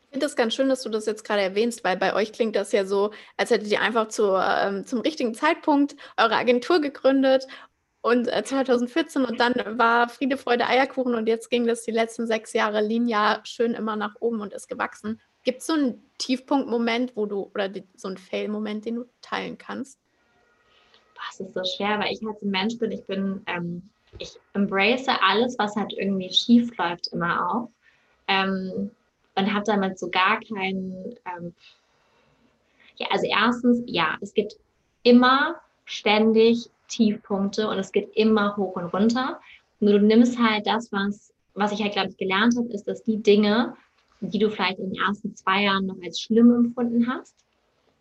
Ich finde das ganz schön, dass du das jetzt gerade erwähnst, weil bei euch klingt das ja so, als hättet ihr einfach zu, ähm, zum richtigen Zeitpunkt eure Agentur gegründet und äh, 2014 und dann war Friede, Freude, Eierkuchen und jetzt ging das die letzten sechs Jahre linear schön immer nach oben und ist gewachsen. Gibt es so einen Tiefpunktmoment, wo du oder die, so einen Fail-Moment, den du teilen kannst? Das ist so schwer, weil ich halt ein Mensch bin. Ich bin ähm, ich embrace alles, was halt irgendwie schief läuft, immer auch. Ähm, und habe damit so gar keinen. Ähm, ja, also erstens, ja, es gibt immer ständig Tiefpunkte und es geht immer hoch und runter. Nur du nimmst halt das, was, was ich halt, glaube ich, gelernt habe, ist, dass die Dinge, die du vielleicht in den ersten zwei Jahren noch als schlimm empfunden hast,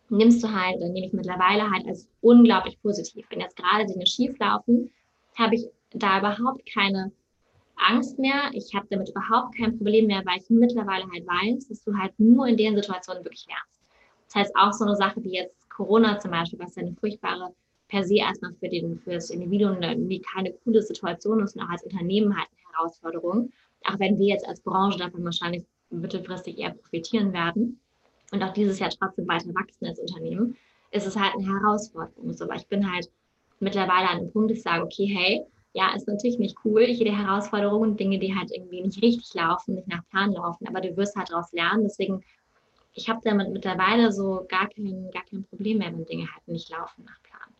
nimmst du halt, dann nehme ich mittlerweile halt als unglaublich positiv. Wenn jetzt gerade Dinge schief laufen, habe ich da überhaupt keine Angst mehr. Ich habe damit überhaupt kein Problem mehr, weil ich mittlerweile halt weiß, dass du halt nur in den Situationen wirklich lernst. Das heißt auch so eine Sache wie jetzt Corona zum Beispiel, was ja eine furchtbare per se erstmal für, den, für das Individuum eine, keine coole Situation ist und auch als Unternehmen halt eine Herausforderung. Auch wenn wir jetzt als Branche davon wahrscheinlich mittelfristig eher profitieren werden und auch dieses Jahr trotzdem weiter wachsen als Unternehmen, ist es halt eine Herausforderung. So, aber ich bin halt mittlerweile an einem Punkt, ich sage, okay, hey, ja, ist natürlich nicht cool, jede Herausforderung und Dinge, die halt irgendwie nicht richtig laufen, nicht nach Plan laufen, aber du wirst halt daraus lernen. Deswegen, ich habe damit mittlerweile so gar kein, gar kein Problem mehr, wenn Dinge halt nicht laufen nach Plan.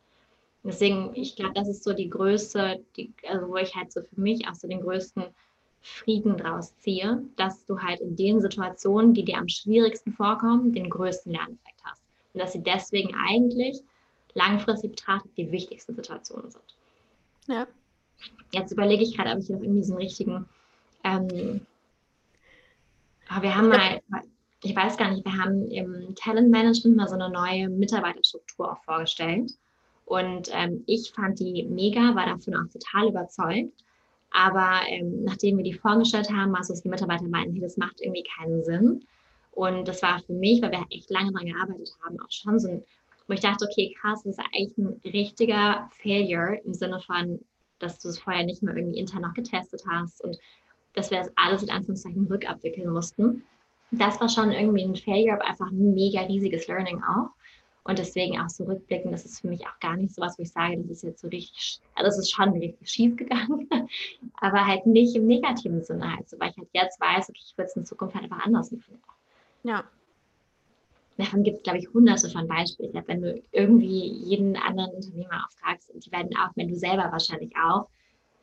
Deswegen, ich glaube, das ist so die größte, die, also wo ich halt so für mich auch so den größten Frieden draus ziehe, dass du halt in den Situationen, die dir am schwierigsten vorkommen, den größten Lerneffekt hast. Und dass sie deswegen eigentlich langfristig betrachtet die wichtigsten Situationen sind. Ja. Jetzt überlege ich gerade, ob ich noch irgendwie so einen richtigen, ähm, aber wir haben mal, ich weiß gar nicht, wir haben im Talentmanagement mal so eine neue Mitarbeiterstruktur auch vorgestellt. Und ähm, ich fand die mega, war davon auch total überzeugt. Aber ähm, nachdem wir die vorgestellt haben, war es, dass die Mitarbeiter meinten, hey, das macht irgendwie keinen Sinn. Und das war für mich, weil wir echt lange daran gearbeitet haben, auch schon so ein, wo ich dachte, okay, krass, das ist eigentlich ein richtiger Failure im Sinne von, dass du es vorher nicht mal irgendwie intern noch getestet hast und dass wir das alles in Anführungszeichen rückabwickeln mussten. Das war schon irgendwie ein Failure, aber einfach ein mega riesiges Learning auch. Und deswegen auch so rückblicken, das ist für mich auch gar nicht so was, wo ich sage, das ist jetzt so richtig, also es ist schon richtig schief gegangen, <laughs> aber halt nicht im negativen Sinne halt so, weil ich halt jetzt weiß, okay, ich würde es in Zukunft halt einfach anders machen. Ja. Davon gibt es, glaube ich, hunderte von Beispielen. Wenn du irgendwie jeden anderen Unternehmer auch fragst, die werden auch, wenn du selber wahrscheinlich auch.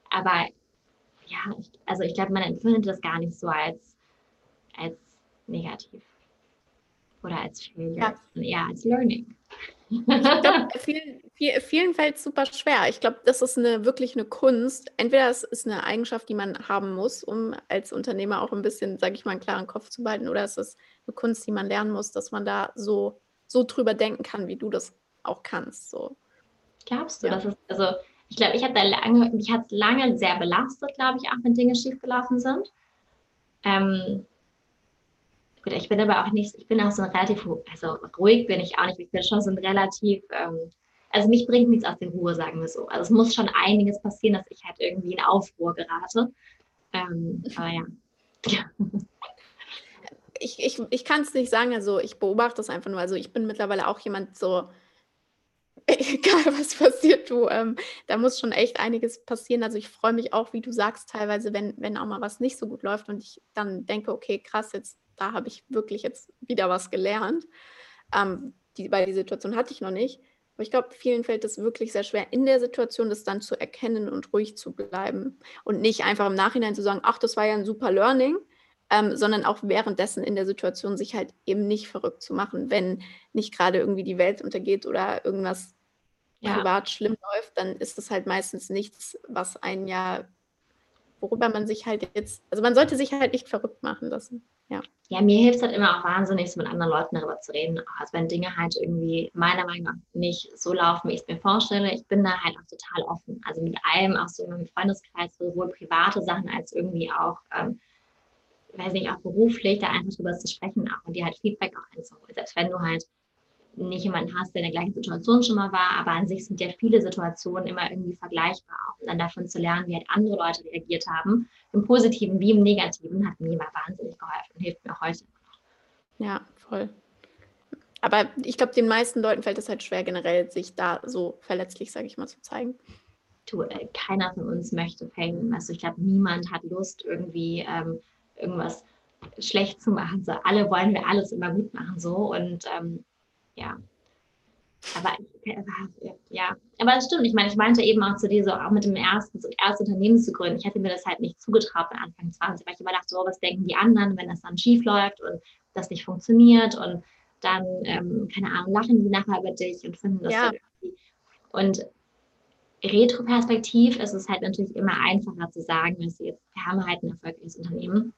Aber ja, ich, also ich glaube, man empfindet das gar nicht so als, als negativ oder als Failure, ja. sondern eher als Learning. Ich glaube, <laughs> vielen, vielen fällt es super schwer. Ich glaube, das ist eine, wirklich eine Kunst. Entweder es ist eine Eigenschaft, die man haben muss, um als Unternehmer auch ein bisschen, sage ich mal, einen klaren Kopf zu behalten, oder es ist eine Kunst, die man lernen muss, dass man da so, so drüber denken kann, wie du das auch kannst. So. Glaubst du, ja. dass es, also ich glaube, ich habe da lange, mich hat lange sehr belastet, glaube ich, auch wenn Dinge schiefgelaufen sind. Ähm, Gut, ich bin aber auch nicht, ich bin auch so ein relativ, also ruhig bin ich auch nicht, ich bin schon so ein relativ, ähm, also mich bringt nichts aus der Ruhe, sagen wir so. Also es muss schon einiges passieren, dass ich halt irgendwie in Aufruhr gerate. Ähm, aber ja. <laughs> <laughs> Ich, ich, ich kann es nicht sagen, also ich beobachte es einfach nur. Also ich bin mittlerweile auch jemand so, <laughs> egal was passiert, du, ähm, da muss schon echt einiges passieren. Also ich freue mich auch, wie du sagst, teilweise, wenn, wenn auch mal was nicht so gut läuft und ich dann denke, okay, krass, jetzt da habe ich wirklich jetzt wieder was gelernt. Ähm, die, weil die Situation hatte ich noch nicht. Aber ich glaube, vielen fällt es wirklich sehr schwer, in der Situation das dann zu erkennen und ruhig zu bleiben. Und nicht einfach im Nachhinein zu sagen, ach, das war ja ein super Learning, ähm, sondern auch währenddessen in der Situation sich halt eben nicht verrückt zu machen. Wenn nicht gerade irgendwie die Welt untergeht oder irgendwas ja. privat schlimm läuft, dann ist das halt meistens nichts, was ein ja, worüber man sich halt jetzt, also man sollte sich halt nicht verrückt machen lassen. Ja. ja, mir hilft es halt immer auch wahnsinnig, so mit anderen Leuten darüber zu reden. Also wenn Dinge halt irgendwie meiner Meinung nach nicht so laufen, wie ich es mir vorstelle, ich bin da halt auch total offen. Also mit allem, auch so mit Freundeskreis, sowohl private Sachen als irgendwie auch, ähm, weiß nicht, auch beruflich, da einfach drüber zu sprechen auch und dir halt Feedback auch einzuholen. Selbst wenn du halt nicht jemanden hast, der in der gleichen Situation schon mal war, aber an sich sind ja viele Situationen immer irgendwie vergleichbar. Und dann davon zu lernen, wie halt andere Leute reagiert haben, im Positiven wie im Negativen, hat mir immer wahnsinnig geholfen und hilft mir auch heute noch. Ja, voll. Aber ich glaube, den meisten Leuten fällt es halt schwer, generell sich da so verletzlich, sage ich mal, zu zeigen. Du, äh, keiner von uns möchte failen. Also ich glaube, niemand hat Lust, irgendwie ähm, irgendwas schlecht zu machen. So, alle wollen wir alles immer gut machen so und ähm, ja. Aber ja, aber es stimmt. Ich meine, ich meinte eben auch zu dir so, auch mit dem ersten, so erste Unternehmen zu gründen. Ich hätte mir das halt nicht zugetraut bei Anfang 20, weil ich immer dachte, so, was denken die anderen, wenn das dann schief läuft und das nicht funktioniert und dann, ähm, keine Ahnung, lachen die nachher über dich und finden das ja. irgendwie. Und retroperspektiv ist es halt natürlich immer einfacher zu sagen, dass wir haben halt ein erfolgreiches Unternehmen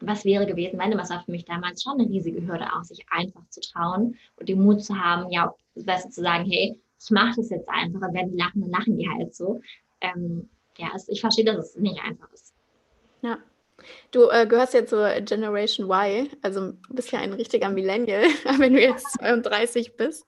was wäre gewesen, meine was war für mich damals schon eine riesige Hürde auch, sich einfach zu trauen und den Mut zu haben, ja, besser zu sagen, hey, ich mache das jetzt einfach, und wenn die lachen, dann lachen die halt so. Ähm, ja, es, ich verstehe, dass es nicht einfach ist. Ja. Du äh, gehörst ja zur Generation Y, also bist ja ein richtiger Millennial, <laughs> wenn du jetzt 32 bist.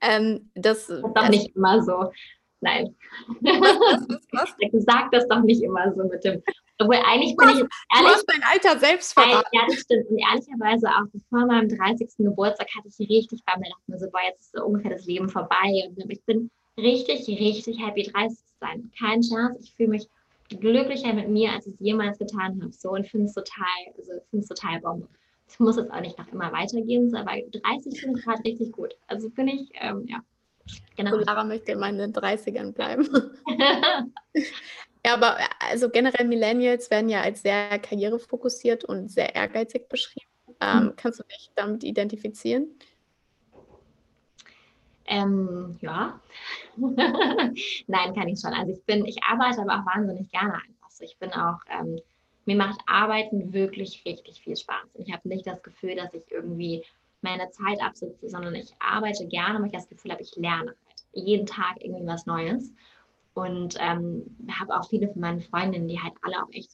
Ähm, das, das ist doch nicht immer so. Nein. Was, was, was? <laughs> Sag das doch nicht immer so mit dem obwohl eigentlich bin ich ehrlich. Du hast dein Alter selbst verraten. Ja, das stimmt. Und ehrlicherweise auch vor meinem 30. Geburtstag hatte ich richtig Bammel. dachte mir so, boah, jetzt ist so ungefähr das Leben vorbei. Und ich bin richtig, richtig happy, 30 zu sein. Kein Chance. Ich fühle mich glücklicher mit mir, als ich es jemals getan habe. So und finde es total, also finde es total Bombe. Es muss jetzt auch nicht noch immer weitergehen, so, aber 30 finde ich gerade richtig gut. Also bin ich, ähm, ja. Genau. So Lara möchte in meinen 30ern bleiben. <laughs> <laughs> Ja, aber also generell Millennials werden ja als sehr karrierefokussiert und sehr ehrgeizig beschrieben. Ähm, mhm. Kannst du dich damit identifizieren? Ähm, ja. <laughs> Nein, kann ich schon. Also ich bin, ich arbeite aber auch wahnsinnig gerne einfach. Ich bin auch, ähm, mir macht Arbeiten wirklich richtig viel Spaß. Und ich habe nicht das Gefühl, dass ich irgendwie meine Zeit absitze, sondern ich arbeite gerne, weil ich das Gefühl habe, ich lerne halt jeden Tag irgendwie was Neues. Und ähm, habe auch viele von meinen Freundinnen, die halt alle auch echt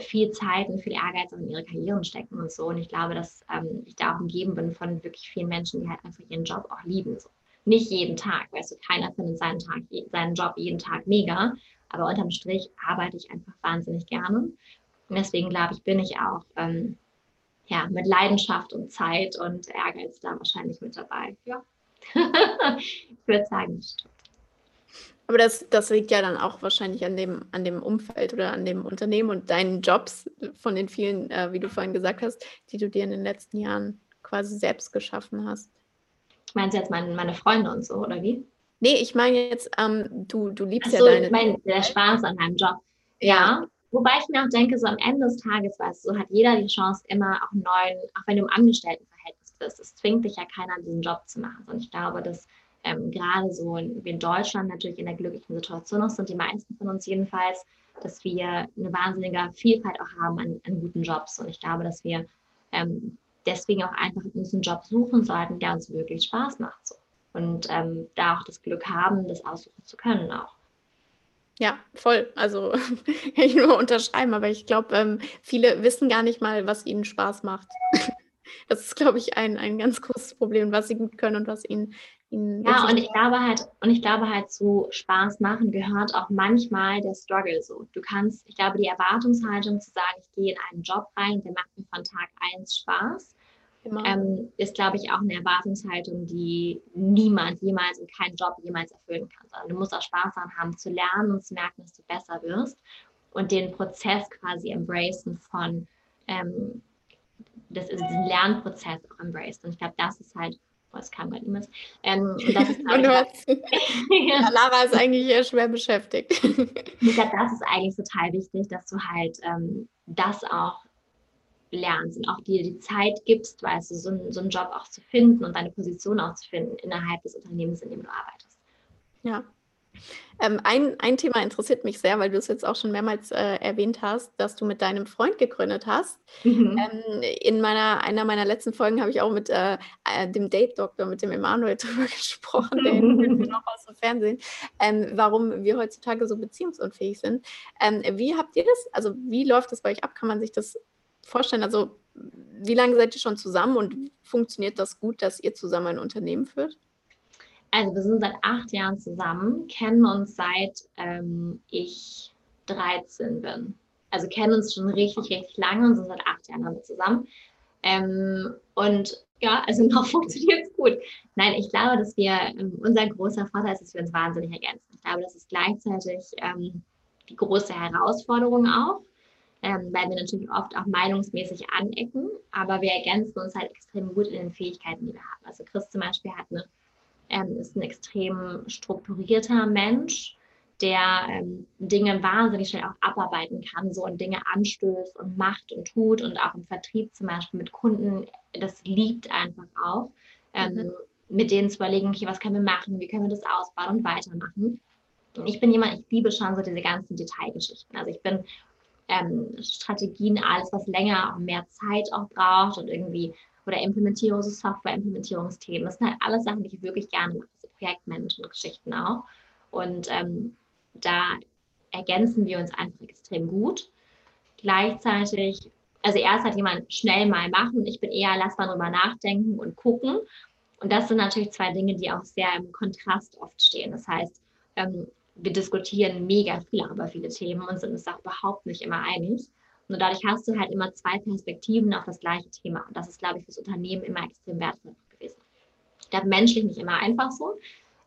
viel Zeit und viel Ehrgeiz in ihre Karrieren stecken und so. Und ich glaube, dass ähm, ich da auch umgeben bin von wirklich vielen Menschen, die halt einfach ihren Job auch lieben. So. Nicht jeden Tag, weißt du, keiner findet seinen, Tag, seinen Job jeden Tag mega, aber unterm Strich arbeite ich einfach wahnsinnig gerne. Und deswegen glaube ich, bin ich auch ähm, ja, mit Leidenschaft und Zeit und Ehrgeiz da wahrscheinlich mit dabei. Ja. <laughs> ich würde sagen, stimmt. Aber das, das liegt ja dann auch wahrscheinlich an dem, an dem Umfeld oder an dem Unternehmen und deinen Jobs von den vielen, äh, wie du vorhin gesagt hast, die du dir in den letzten Jahren quasi selbst geschaffen hast. Meinst du jetzt meine, meine Freunde und so, oder wie? Nee, ich meine jetzt, ähm, du, du liebst so, ja deine. Ich meine, der Spaß an meinem Job. Ja. Wobei ich mir auch denke, so am Ende des Tages, weißt du, so hat jeder die Chance, immer auch einen neuen, auch wenn du im Angestelltenverhältnis bist, es zwingt dich ja keiner, diesen Job zu machen. Und ich glaube, dass ähm, gerade so in, wie in Deutschland natürlich in der glücklichen Situation noch sind, die meisten von uns jedenfalls, dass wir eine wahnsinnige Vielfalt auch haben an, an guten Jobs. Und ich glaube, dass wir ähm, deswegen auch einfach uns einen Job suchen sollten, der uns wirklich Spaß macht. So. Und ähm, da auch das Glück haben, das aussuchen zu können auch. Ja, voll. Also <laughs> kann ich nur unterschreiben, aber ich glaube, ähm, viele wissen gar nicht mal, was ihnen Spaß macht. <laughs> das ist, glaube ich, ein, ein ganz großes Problem, was sie gut können und was ihnen ja, und ich glaube halt, und ich glaube halt zu Spaß machen gehört auch manchmal der Struggle so. Du kannst, ich glaube, die Erwartungshaltung zu sagen, ich gehe in einen Job rein, der macht mir von Tag eins Spaß, ähm, ist, glaube ich, auch eine Erwartungshaltung, die niemand jemals in keinem Job jemals erfüllen kann. Sondern du musst auch Spaß daran haben, zu lernen und zu merken, dass du besser wirst und den Prozess quasi embracen von, ähm, das ist diesen Lernprozess auch embraced. Und ich glaube, das ist halt Oh, es kam gerade niemand. Ähm, das ist <laughs> und <laughs> ja, Lara ist eigentlich eher schwer beschäftigt. <laughs> ich glaube, das ist eigentlich total wichtig, dass du halt ähm, das auch lernst und auch dir die Zeit gibst, weißt du, so, so einen Job auch zu finden und deine Position auch zu finden innerhalb des Unternehmens, in dem du arbeitest. Ja, ähm, ein, ein Thema interessiert mich sehr, weil du es jetzt auch schon mehrmals äh, erwähnt hast, dass du mit deinem Freund gegründet hast. Mhm. Ähm, in meiner, einer meiner letzten Folgen habe ich auch mit äh, äh dem Date-Doktor, mit dem Emanuel <laughs> drüber gesprochen, den <laughs> wir noch aus dem Fernsehen, ähm, warum wir heutzutage so beziehungsunfähig sind. Ähm, wie habt ihr das, also wie läuft das bei euch ab? Kann man sich das vorstellen? Also wie lange seid ihr schon zusammen und funktioniert das gut, dass ihr zusammen ein Unternehmen führt? Also wir sind seit acht Jahren zusammen, kennen uns seit ähm, ich 13 bin. Also kennen uns schon richtig, richtig lange und sind seit acht Jahren damit zusammen. Ähm, und ja, also <laughs> noch funktioniert es gut. Nein, ich glaube, dass wir, ähm, unser großer Vorteil ist, dass wir uns wahnsinnig ergänzen. Ich glaube, das ist gleichzeitig ähm, die große Herausforderung auch, ähm, weil wir natürlich oft auch meinungsmäßig anecken, aber wir ergänzen uns halt extrem gut in den Fähigkeiten, die wir haben. Also Chris zum Beispiel hat eine ähm, ist ein extrem strukturierter Mensch, der ähm, Dinge wahnsinnig schnell auch abarbeiten kann, so und Dinge anstößt und macht und tut und auch im Vertrieb zum Beispiel mit Kunden, das liebt einfach auch, ähm, mhm. mit denen zu überlegen, okay, was können wir machen, wie können wir das ausbauen und weitermachen. Ich bin jemand, ich liebe schon so diese ganzen Detailgeschichten. Also ich bin ähm, Strategien, alles, was länger, auch mehr Zeit auch braucht und irgendwie oder Implementierung, so Software-Implementierungsthemen. Das sind halt alles Sachen, die ich wirklich gerne mache, so Projektmanagement-Geschichten auch. Und ähm, da ergänzen wir uns einfach extrem gut. Gleichzeitig, also er ist halt jemand schnell mal machen, ich bin eher, lass mal drüber nachdenken und gucken. Und das sind natürlich zwei Dinge, die auch sehr im Kontrast oft stehen. Das heißt, ähm, wir diskutieren mega viel über viele Themen und sind uns auch überhaupt nicht immer einig. Und dadurch hast du halt immer zwei Perspektiven auf das gleiche Thema. Und das ist, glaube ich, fürs Unternehmen immer extrem wertvoll gewesen. Ich glaube, menschlich nicht immer einfach so.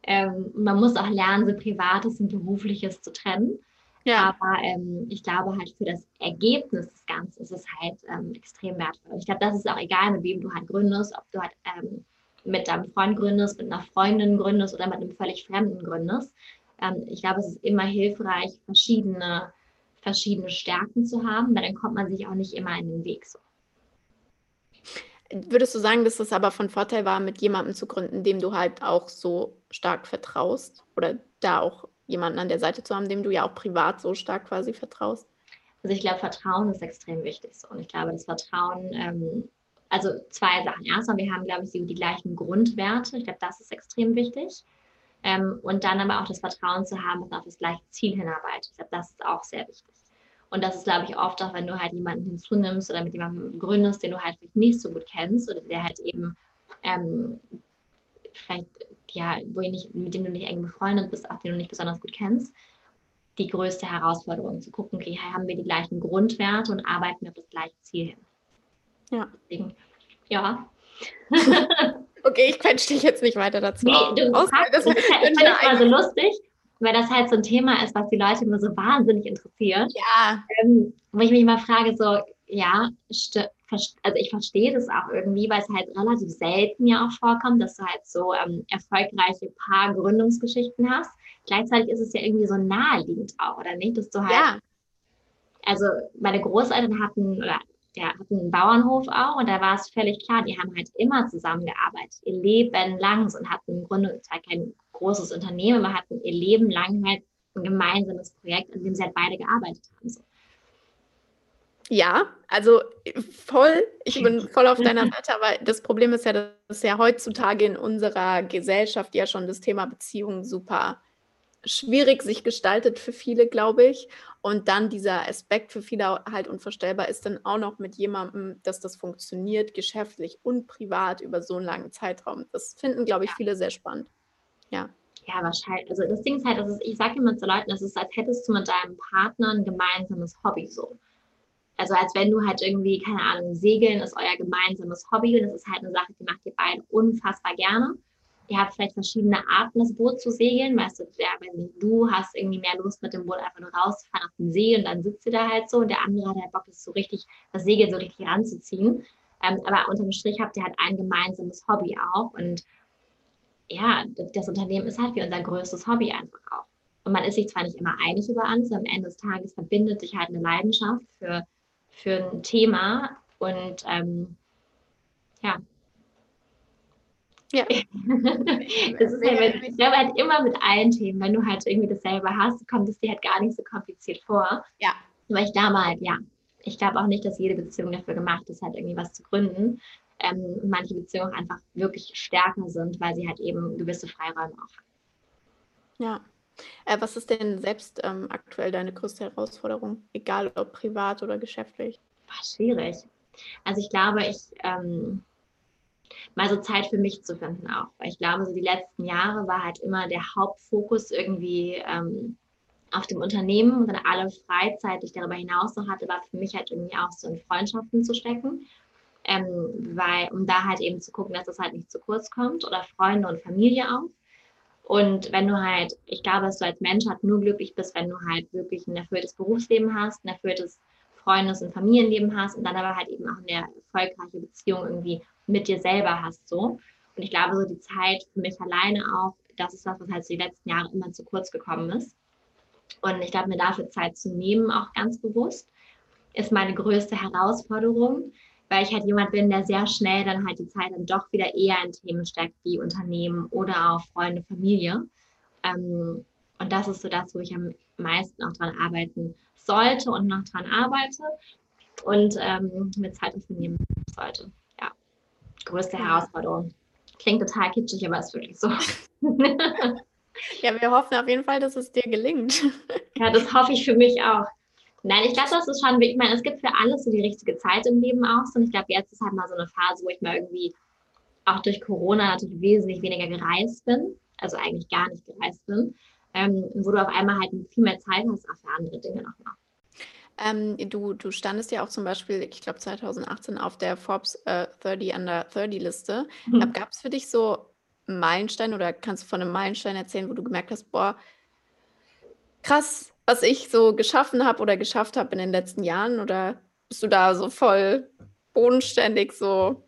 Ähm, man muss auch lernen, so Privates und Berufliches zu trennen. Ja. Aber ähm, ich glaube halt für das Ergebnis des Ganzen ist es halt ähm, extrem wertvoll. Ich glaube, das ist auch egal, mit wem du halt gründest, ob du halt ähm, mit deinem Freund gründest, mit einer Freundin gründest oder mit einem völlig Fremden gründest. Ähm, ich glaube, es ist immer hilfreich, verschiedene, verschiedene Stärken zu haben, weil dann kommt man sich auch nicht immer in den Weg so. Würdest du sagen, dass es aber von Vorteil war, mit jemandem zu gründen, dem du halt auch so stark vertraust? Oder da auch jemanden an der Seite zu haben, dem du ja auch privat so stark quasi vertraust? Also ich glaube, Vertrauen ist extrem wichtig. So. Und ich glaube, das Vertrauen, ähm, also zwei Sachen. Erstmal, wir haben, glaube ich, die, die gleichen Grundwerte. Ich glaube, das ist extrem wichtig. Ähm, und dann aber auch das Vertrauen zu haben, dass man auf das gleiche Ziel hinarbeitet. Ich glaube, das ist auch sehr wichtig. Und das ist, glaube ich, oft auch, wenn du halt jemanden hinzunimmst oder mit jemandem gründest, den du halt nicht so gut kennst oder der halt eben ähm, vielleicht, ja, wo nicht, mit dem du nicht eng befreundet bist, auch den du nicht besonders gut kennst, die größte Herausforderung zu gucken, okay, haben wir die gleichen Grundwerte und arbeiten wir auf das gleiche Ziel hin. Ja. Deswegen, ja. <laughs> okay, ich quetsche dich jetzt nicht weiter dazu. Nee, du, Aus, das, das, ich finde das mal so lustig, weil das halt so ein Thema ist, was die Leute immer so wahnsinnig interessiert. Ja. Ähm, wo ich mich mal frage, so, ja, also ich verstehe das auch irgendwie, weil es halt relativ selten ja auch vorkommt, dass du halt so ähm, erfolgreiche Paar-Gründungsgeschichten hast. Gleichzeitig ist es ja irgendwie so naheliegend auch, oder nicht? Dass du halt, ja. also meine Großeltern hatten, oder ja, hatten einen Bauernhof auch und da war es völlig klar, die haben halt immer zusammengearbeitet, ihr Leben lang und hatten im Grunde zwar kein großes Unternehmen, aber hatten ihr Leben lang halt ein gemeinsames Projekt, an dem sie halt beide gearbeitet haben. So. Ja, also voll, ich bin <laughs> voll auf deiner Seite, aber das Problem ist ja, dass ja heutzutage in unserer Gesellschaft ja schon das Thema Beziehungen super schwierig sich gestaltet für viele, glaube ich. Und dann dieser Aspekt für viele halt unvorstellbar ist dann auch noch mit jemandem, dass das funktioniert, geschäftlich und privat über so einen langen Zeitraum. Das finden, glaube ich, viele sehr spannend. Ja. Ja, wahrscheinlich. Also das Ding ist halt, ist, ich sage immer zu Leuten, es ist, als hättest du mit deinem Partner ein gemeinsames Hobby so. Also als wenn du halt irgendwie, keine Ahnung, Segeln ist euer gemeinsames Hobby und das ist halt eine Sache, die macht ihr beide unfassbar gerne ihr habt vielleicht verschiedene Arten, das Boot zu segeln. Weißt du, der, wenn du hast irgendwie mehr Lust mit dem Boot einfach nur rauszufahren auf den See und dann sitzt ihr da halt so und der andere hat halt Bock, das so richtig, das Segel so richtig ranzuziehen. Ähm, aber unterm Strich habt ihr halt ein gemeinsames Hobby auch und ja, das Unternehmen ist halt wie unser größtes Hobby einfach auch. Und man ist sich zwar nicht immer einig über alles, am Ende des Tages verbindet sich halt eine Leidenschaft für, für ein Thema und ähm, ja, ja. <laughs> das ist halt, ich glaube halt immer mit allen Themen, wenn du halt irgendwie dasselbe hast, kommt es dir halt gar nicht so kompliziert vor. Ja. Aber ich glaube halt, ja, ich glaube auch nicht, dass jede Beziehung dafür gemacht ist, halt irgendwie was zu gründen. Ähm, manche Beziehungen einfach wirklich stärker sind, weil sie halt eben gewisse Freiräume auch haben. Ja. Äh, was ist denn selbst ähm, aktuell deine größte Herausforderung, egal ob privat oder geschäftlich? War schwierig. Also ich glaube, ich ähm, mal so Zeit für mich zu finden auch. Weil ich glaube, so die letzten Jahre war halt immer der Hauptfokus irgendwie ähm, auf dem Unternehmen und dann alle Freizeit, die ich darüber hinaus noch hatte, war für mich halt irgendwie auch so in Freundschaften zu stecken. Ähm, weil, um da halt eben zu gucken, dass das halt nicht zu kurz kommt oder Freunde und Familie auch. Und wenn du halt, ich glaube, dass du als Mensch halt nur glücklich bist, wenn du halt wirklich ein erfülltes Berufsleben hast, ein erfülltes Freundes- und Familienleben hast und dann aber halt eben auch eine erfolgreiche Beziehung irgendwie mit dir selber hast. So. Und ich glaube, so die Zeit für mich alleine auch, das ist was, was halt die letzten Jahre immer zu kurz gekommen ist. Und ich glaube, mir dafür Zeit zu nehmen, auch ganz bewusst, ist meine größte Herausforderung, weil ich halt jemand bin, der sehr schnell dann halt die Zeit dann doch wieder eher in Themen steckt, wie Unternehmen oder auch Freunde, Familie. Ähm, und das ist so das, wo ich am meisten auch dran arbeiten sollte und noch dran arbeite und ähm, mir Zeit dafür nehmen sollte größte Herausforderung. Klingt total kitschig, aber ist wirklich so. <laughs> ja, wir hoffen auf jeden Fall, dass es dir gelingt. <laughs> ja, das hoffe ich für mich auch. Nein, ich glaube, das ist schon, ich meine, es gibt für alles so die richtige Zeit im Leben auch. Und ich glaube, jetzt ist halt mal so eine Phase, wo ich mal irgendwie auch durch Corona natürlich wesentlich weniger gereist bin, also eigentlich gar nicht gereist bin, ähm, wo du auf einmal halt viel mehr Zeit hast, auch für andere Dinge nochmal. Ähm, du, du standest ja auch zum Beispiel, ich glaube 2018, auf der Forbes äh, 30 Under 30 Liste. Mhm. Gab es für dich so Meilenstein oder kannst du von einem Meilenstein erzählen, wo du gemerkt hast, boah, krass, was ich so geschaffen habe oder geschafft habe in den letzten Jahren? Oder bist du da so voll bodenständig so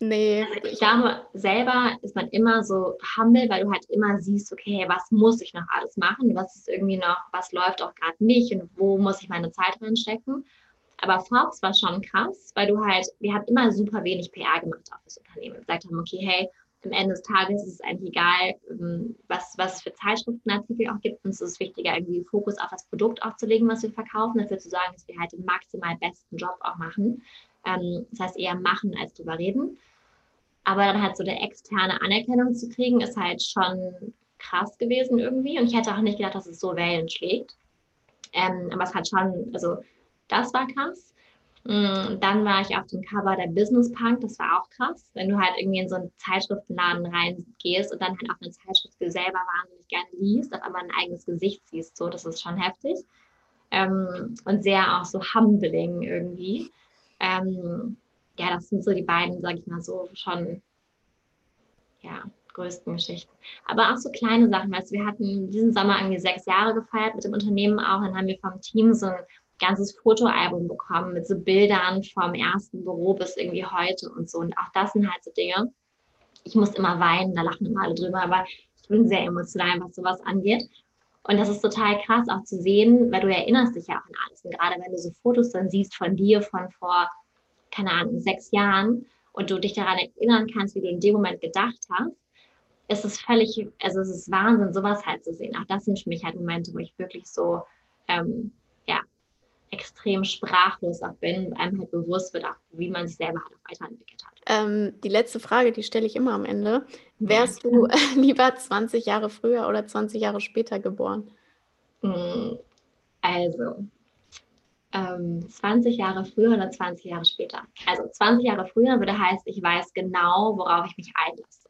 Nee. Also ich glaube, selber ist man immer so humble, weil du halt immer siehst, okay, was muss ich noch alles machen? Was ist irgendwie noch, was läuft auch gerade nicht und wo muss ich meine Zeit reinstecken? Aber Forbes war schon krass, weil du halt, wir haben immer super wenig PR gemacht auf das Unternehmen. Wir gesagt haben, okay, hey, am Ende des Tages ist es eigentlich egal, ähm, was, was für Zeitschriftenartikel auch gibt. Uns ist es wichtiger, irgendwie Fokus auf das Produkt aufzulegen, was wir verkaufen, dafür zu sagen, dass wir halt den maximal besten Job auch machen. Ähm, das heißt eher machen als drüber reden. Aber dann halt so eine externe Anerkennung zu kriegen, ist halt schon krass gewesen irgendwie. Und ich hätte auch nicht gedacht, dass es so Wellen schlägt. Ähm, aber es hat schon, also das war krass. Mm, dann war ich auf dem Cover der Business Punk, das war auch krass, wenn du halt irgendwie in so einen Zeitschriftenladen reingehst und dann halt auch eine Zeitschrift, die selber wahnsinnig gerne liest, auf einmal ein eigenes Gesicht siehst, so, das ist schon heftig. Ähm, und sehr auch so humbling irgendwie. Ähm, ja, das sind so die beiden, sag ich mal so, schon, ja, größten Geschichten. Aber auch so kleine Sachen, weißt wir hatten diesen Sommer irgendwie sechs Jahre gefeiert mit dem Unternehmen auch, dann haben wir vom Team so ein ganzes Fotoalbum bekommen mit so Bildern vom ersten Büro bis irgendwie heute und so. Und auch das sind halt so Dinge. Ich muss immer weinen, da lachen immer alle drüber, aber ich bin sehr emotional, was sowas angeht. Und das ist total krass auch zu sehen, weil du erinnerst dich ja auch an alles. Und gerade wenn du so Fotos dann siehst von dir von vor, keine Ahnung, sechs Jahren und du dich daran erinnern kannst, wie du in dem Moment gedacht hast, ist es völlig, also es ist Wahnsinn, sowas halt zu sehen. Auch das sind für mich halt Momente, wo ich wirklich so, ähm, ja, extrem sprachlos auch bin, einem halt bewusst wird, auch wie man sich selber halt auch weiterentwickelt hat. Ähm, die letzte Frage, die stelle ich immer am Ende. Wärst ja. du <laughs> lieber 20 Jahre früher oder 20 Jahre später geboren? Hm, also, ähm, 20 Jahre früher oder 20 Jahre später? Also 20 Jahre früher würde heißen, ich weiß genau, worauf ich mich einlasse.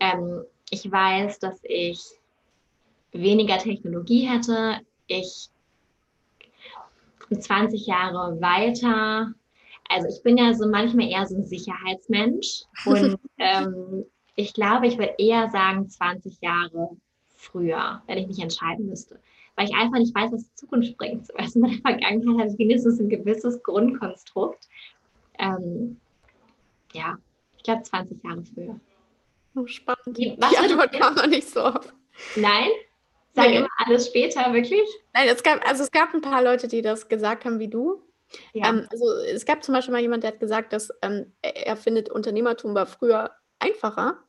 Ähm, ich weiß, dass ich weniger Technologie hätte. Ich 20 Jahre weiter. Also ich bin ja so manchmal eher so ein Sicherheitsmensch und <laughs> ähm, ich glaube, ich würde eher sagen 20 Jahre früher, wenn ich mich entscheiden müsste. Weil ich einfach nicht weiß, was die Zukunft bringt. Weißt du, in der Vergangenheit hatte ich wenigstens ein gewisses Grundkonstrukt. Ähm, ja, ich glaube 20 Jahre früher. Oh, spannend. Die, was die Antwort kam noch nicht so Nein? Sag nee. immer alles später, wirklich? Nein, es gab, also es gab ein paar Leute, die das gesagt haben wie du. Ja. Ähm, also es gab zum Beispiel mal jemand, der hat gesagt, dass ähm, er findet, Unternehmertum war früher einfacher.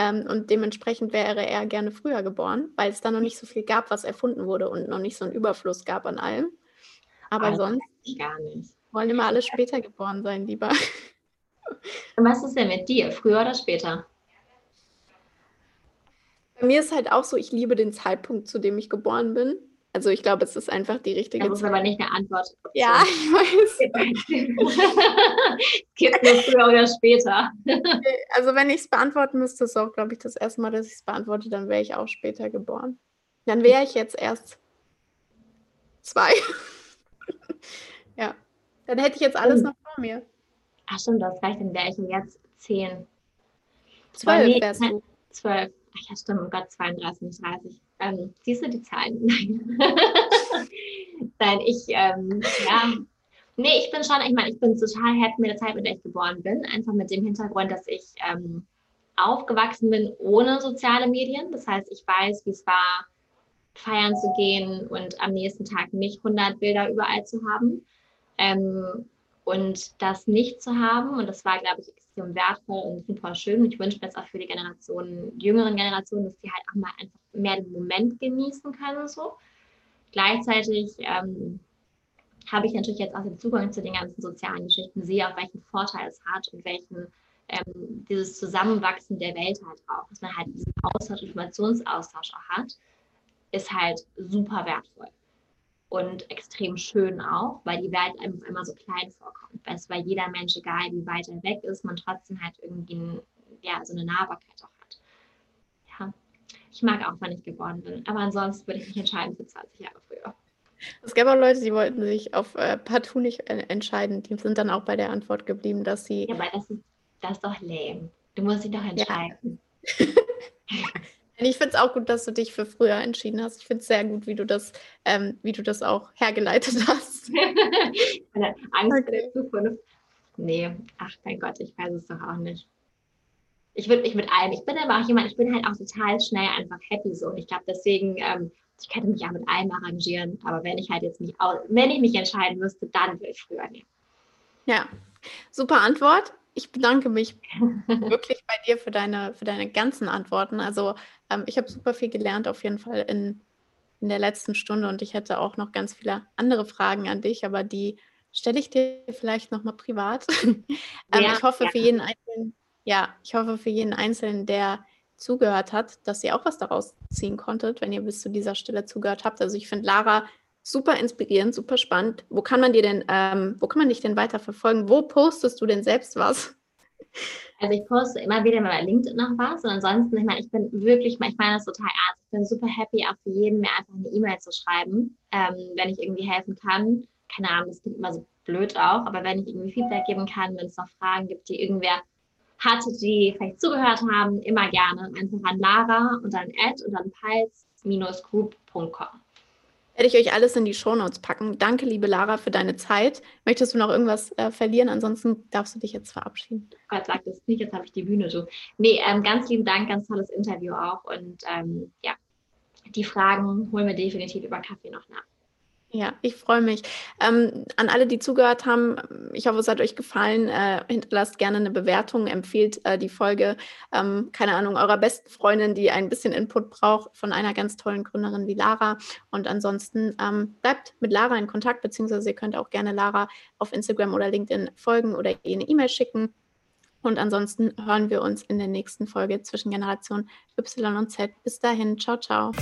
Ähm, und dementsprechend wäre er gerne früher geboren, weil es da noch nicht so viel gab, was erfunden wurde und noch nicht so einen Überfluss gab an allem. Aber also, sonst gar nicht. wollen immer alle später geboren sein, lieber. <laughs> Und was ist denn mit dir, früher oder später? Bei mir ist halt auch so, ich liebe den Zeitpunkt, zu dem ich geboren bin. Also ich glaube, es ist einfach die richtige Das ist aber nicht eine Antwort. Ja, ich weiß. <laughs> Gibt nur früher oder später. also wenn ich es beantworten müsste, ist auch, glaube ich, das erste Mal, dass ich es beantworte, dann wäre ich auch später geboren. Dann wäre ich jetzt erst zwei. <laughs> ja. Dann hätte ich jetzt alles noch vor mir. Ach stimmt, das reicht, dann wäre ich jetzt zehn. Zwölf wärst du. Zwölf. Ach ja, stimmt, oh Gott, 32, nicht 30. Ähm, siehst du die Zahlen? <laughs> Nein. Nein, ich, ähm, ja. Nee, ich bin schon, ich meine, ich bin total happy mit der Zeit, mit der ich geboren bin. Einfach mit dem Hintergrund, dass ich ähm, aufgewachsen bin ohne soziale Medien. Das heißt, ich weiß, wie es war, feiern zu gehen und am nächsten Tag nicht 100 Bilder überall zu haben. Ähm, und das nicht zu haben, und das war, glaube ich, extrem wertvoll und super schön. Ich wünsche mir jetzt auch für die Generationen, jüngeren Generationen, dass die halt auch mal einfach mehr den Moment genießen können. So. Gleichzeitig ähm, habe ich natürlich jetzt auch den Zugang zu den ganzen sozialen Geschichten, sehe auch, welchen Vorteil es hat und welchen ähm, dieses Zusammenwachsen der Welt halt auch, dass man halt diesen Austausch, Informationsaustausch auch hat, ist halt super wertvoll und extrem schön auch, weil die Welt einfach immer so klein vorkommt. Weil es bei jeder Mensch, egal wie weit er weg ist, man trotzdem halt irgendwie ein, ja, so eine Nahbarkeit auch hat. Ja, ich mag auch, wann ich geboren bin. Aber ansonsten würde ich mich entscheiden für 20 Jahre früher. Es gab auch Leute, die wollten sich auf äh, partout nicht äh, entscheiden. Die sind dann auch bei der Antwort geblieben, dass sie. Ja, aber das ist, das ist doch lame. Du musst dich doch entscheiden. Ja. <laughs> Ich finde es auch gut, dass du dich für früher entschieden hast. Ich finde es sehr gut, wie du das, ähm, wie du das auch hergeleitet <laughs> hast. <laughs> Angst vor der Zukunft. Nee, ach mein Gott, ich weiß es doch auch nicht. Ich würde mich mit allem, ich bin aber auch jemand, ich bin halt auch total schnell einfach happy so. Und ich glaube, deswegen, ähm, ich könnte mich ja mit allem arrangieren, aber wenn ich halt jetzt nicht, wenn ich mich entscheiden müsste, dann würde ich früher nehmen. Ja, super Antwort. Ich bedanke mich <laughs> wirklich bei dir für deine, für deine ganzen Antworten. Also ähm, ich habe super viel gelernt auf jeden Fall in, in der letzten Stunde und ich hätte auch noch ganz viele andere Fragen an dich, aber die stelle ich dir vielleicht nochmal privat. <laughs> ähm, ja, ich hoffe ja. für jeden Einzelnen, ja, ich hoffe für jeden Einzelnen, der zugehört hat, dass ihr auch was daraus ziehen konntet, wenn ihr bis zu dieser Stelle zugehört habt. Also ich finde Lara super inspirierend, super spannend. Wo kann man dir denn, ähm, wo kann man dich denn weiter verfolgen? Wo postest du denn selbst was? Also ich poste immer wieder mal bei LinkedIn noch was und ansonsten, ich meine, ich bin wirklich, ich meine das total ernst, ich bin super happy, auch für jeden mir einfach eine E-Mail zu schreiben, ähm, wenn ich irgendwie helfen kann. Keine Ahnung, das klingt immer so blöd auch, aber wenn ich irgendwie Feedback geben kann, wenn es noch Fragen gibt, die irgendwer hatte, die vielleicht zugehört haben, immer gerne. Einfach an Lara und dann Ed und dann pulse-group.com. Werde ich euch alles in die Shownotes packen. Danke, liebe Lara, für deine Zeit. Möchtest du noch irgendwas äh, verlieren? Ansonsten darfst du dich jetzt verabschieden. Gott sagt es nicht, jetzt habe ich die Bühne so. Nee, ähm, ganz lieben Dank, ganz tolles Interview auch. Und ähm, ja, die Fragen holen wir definitiv über Kaffee noch nach. Ja, ich freue mich. Ähm, an alle, die zugehört haben, ich hoffe, es hat euch gefallen. Äh, hinterlasst gerne eine Bewertung, empfehlt äh, die Folge, ähm, keine Ahnung, eurer besten Freundin, die ein bisschen Input braucht von einer ganz tollen Gründerin wie Lara. Und ansonsten ähm, bleibt mit Lara in Kontakt, beziehungsweise ihr könnt auch gerne Lara auf Instagram oder LinkedIn folgen oder ihr eine E-Mail schicken. Und ansonsten hören wir uns in der nächsten Folge zwischen Generation Y und Z. Bis dahin, ciao, ciao.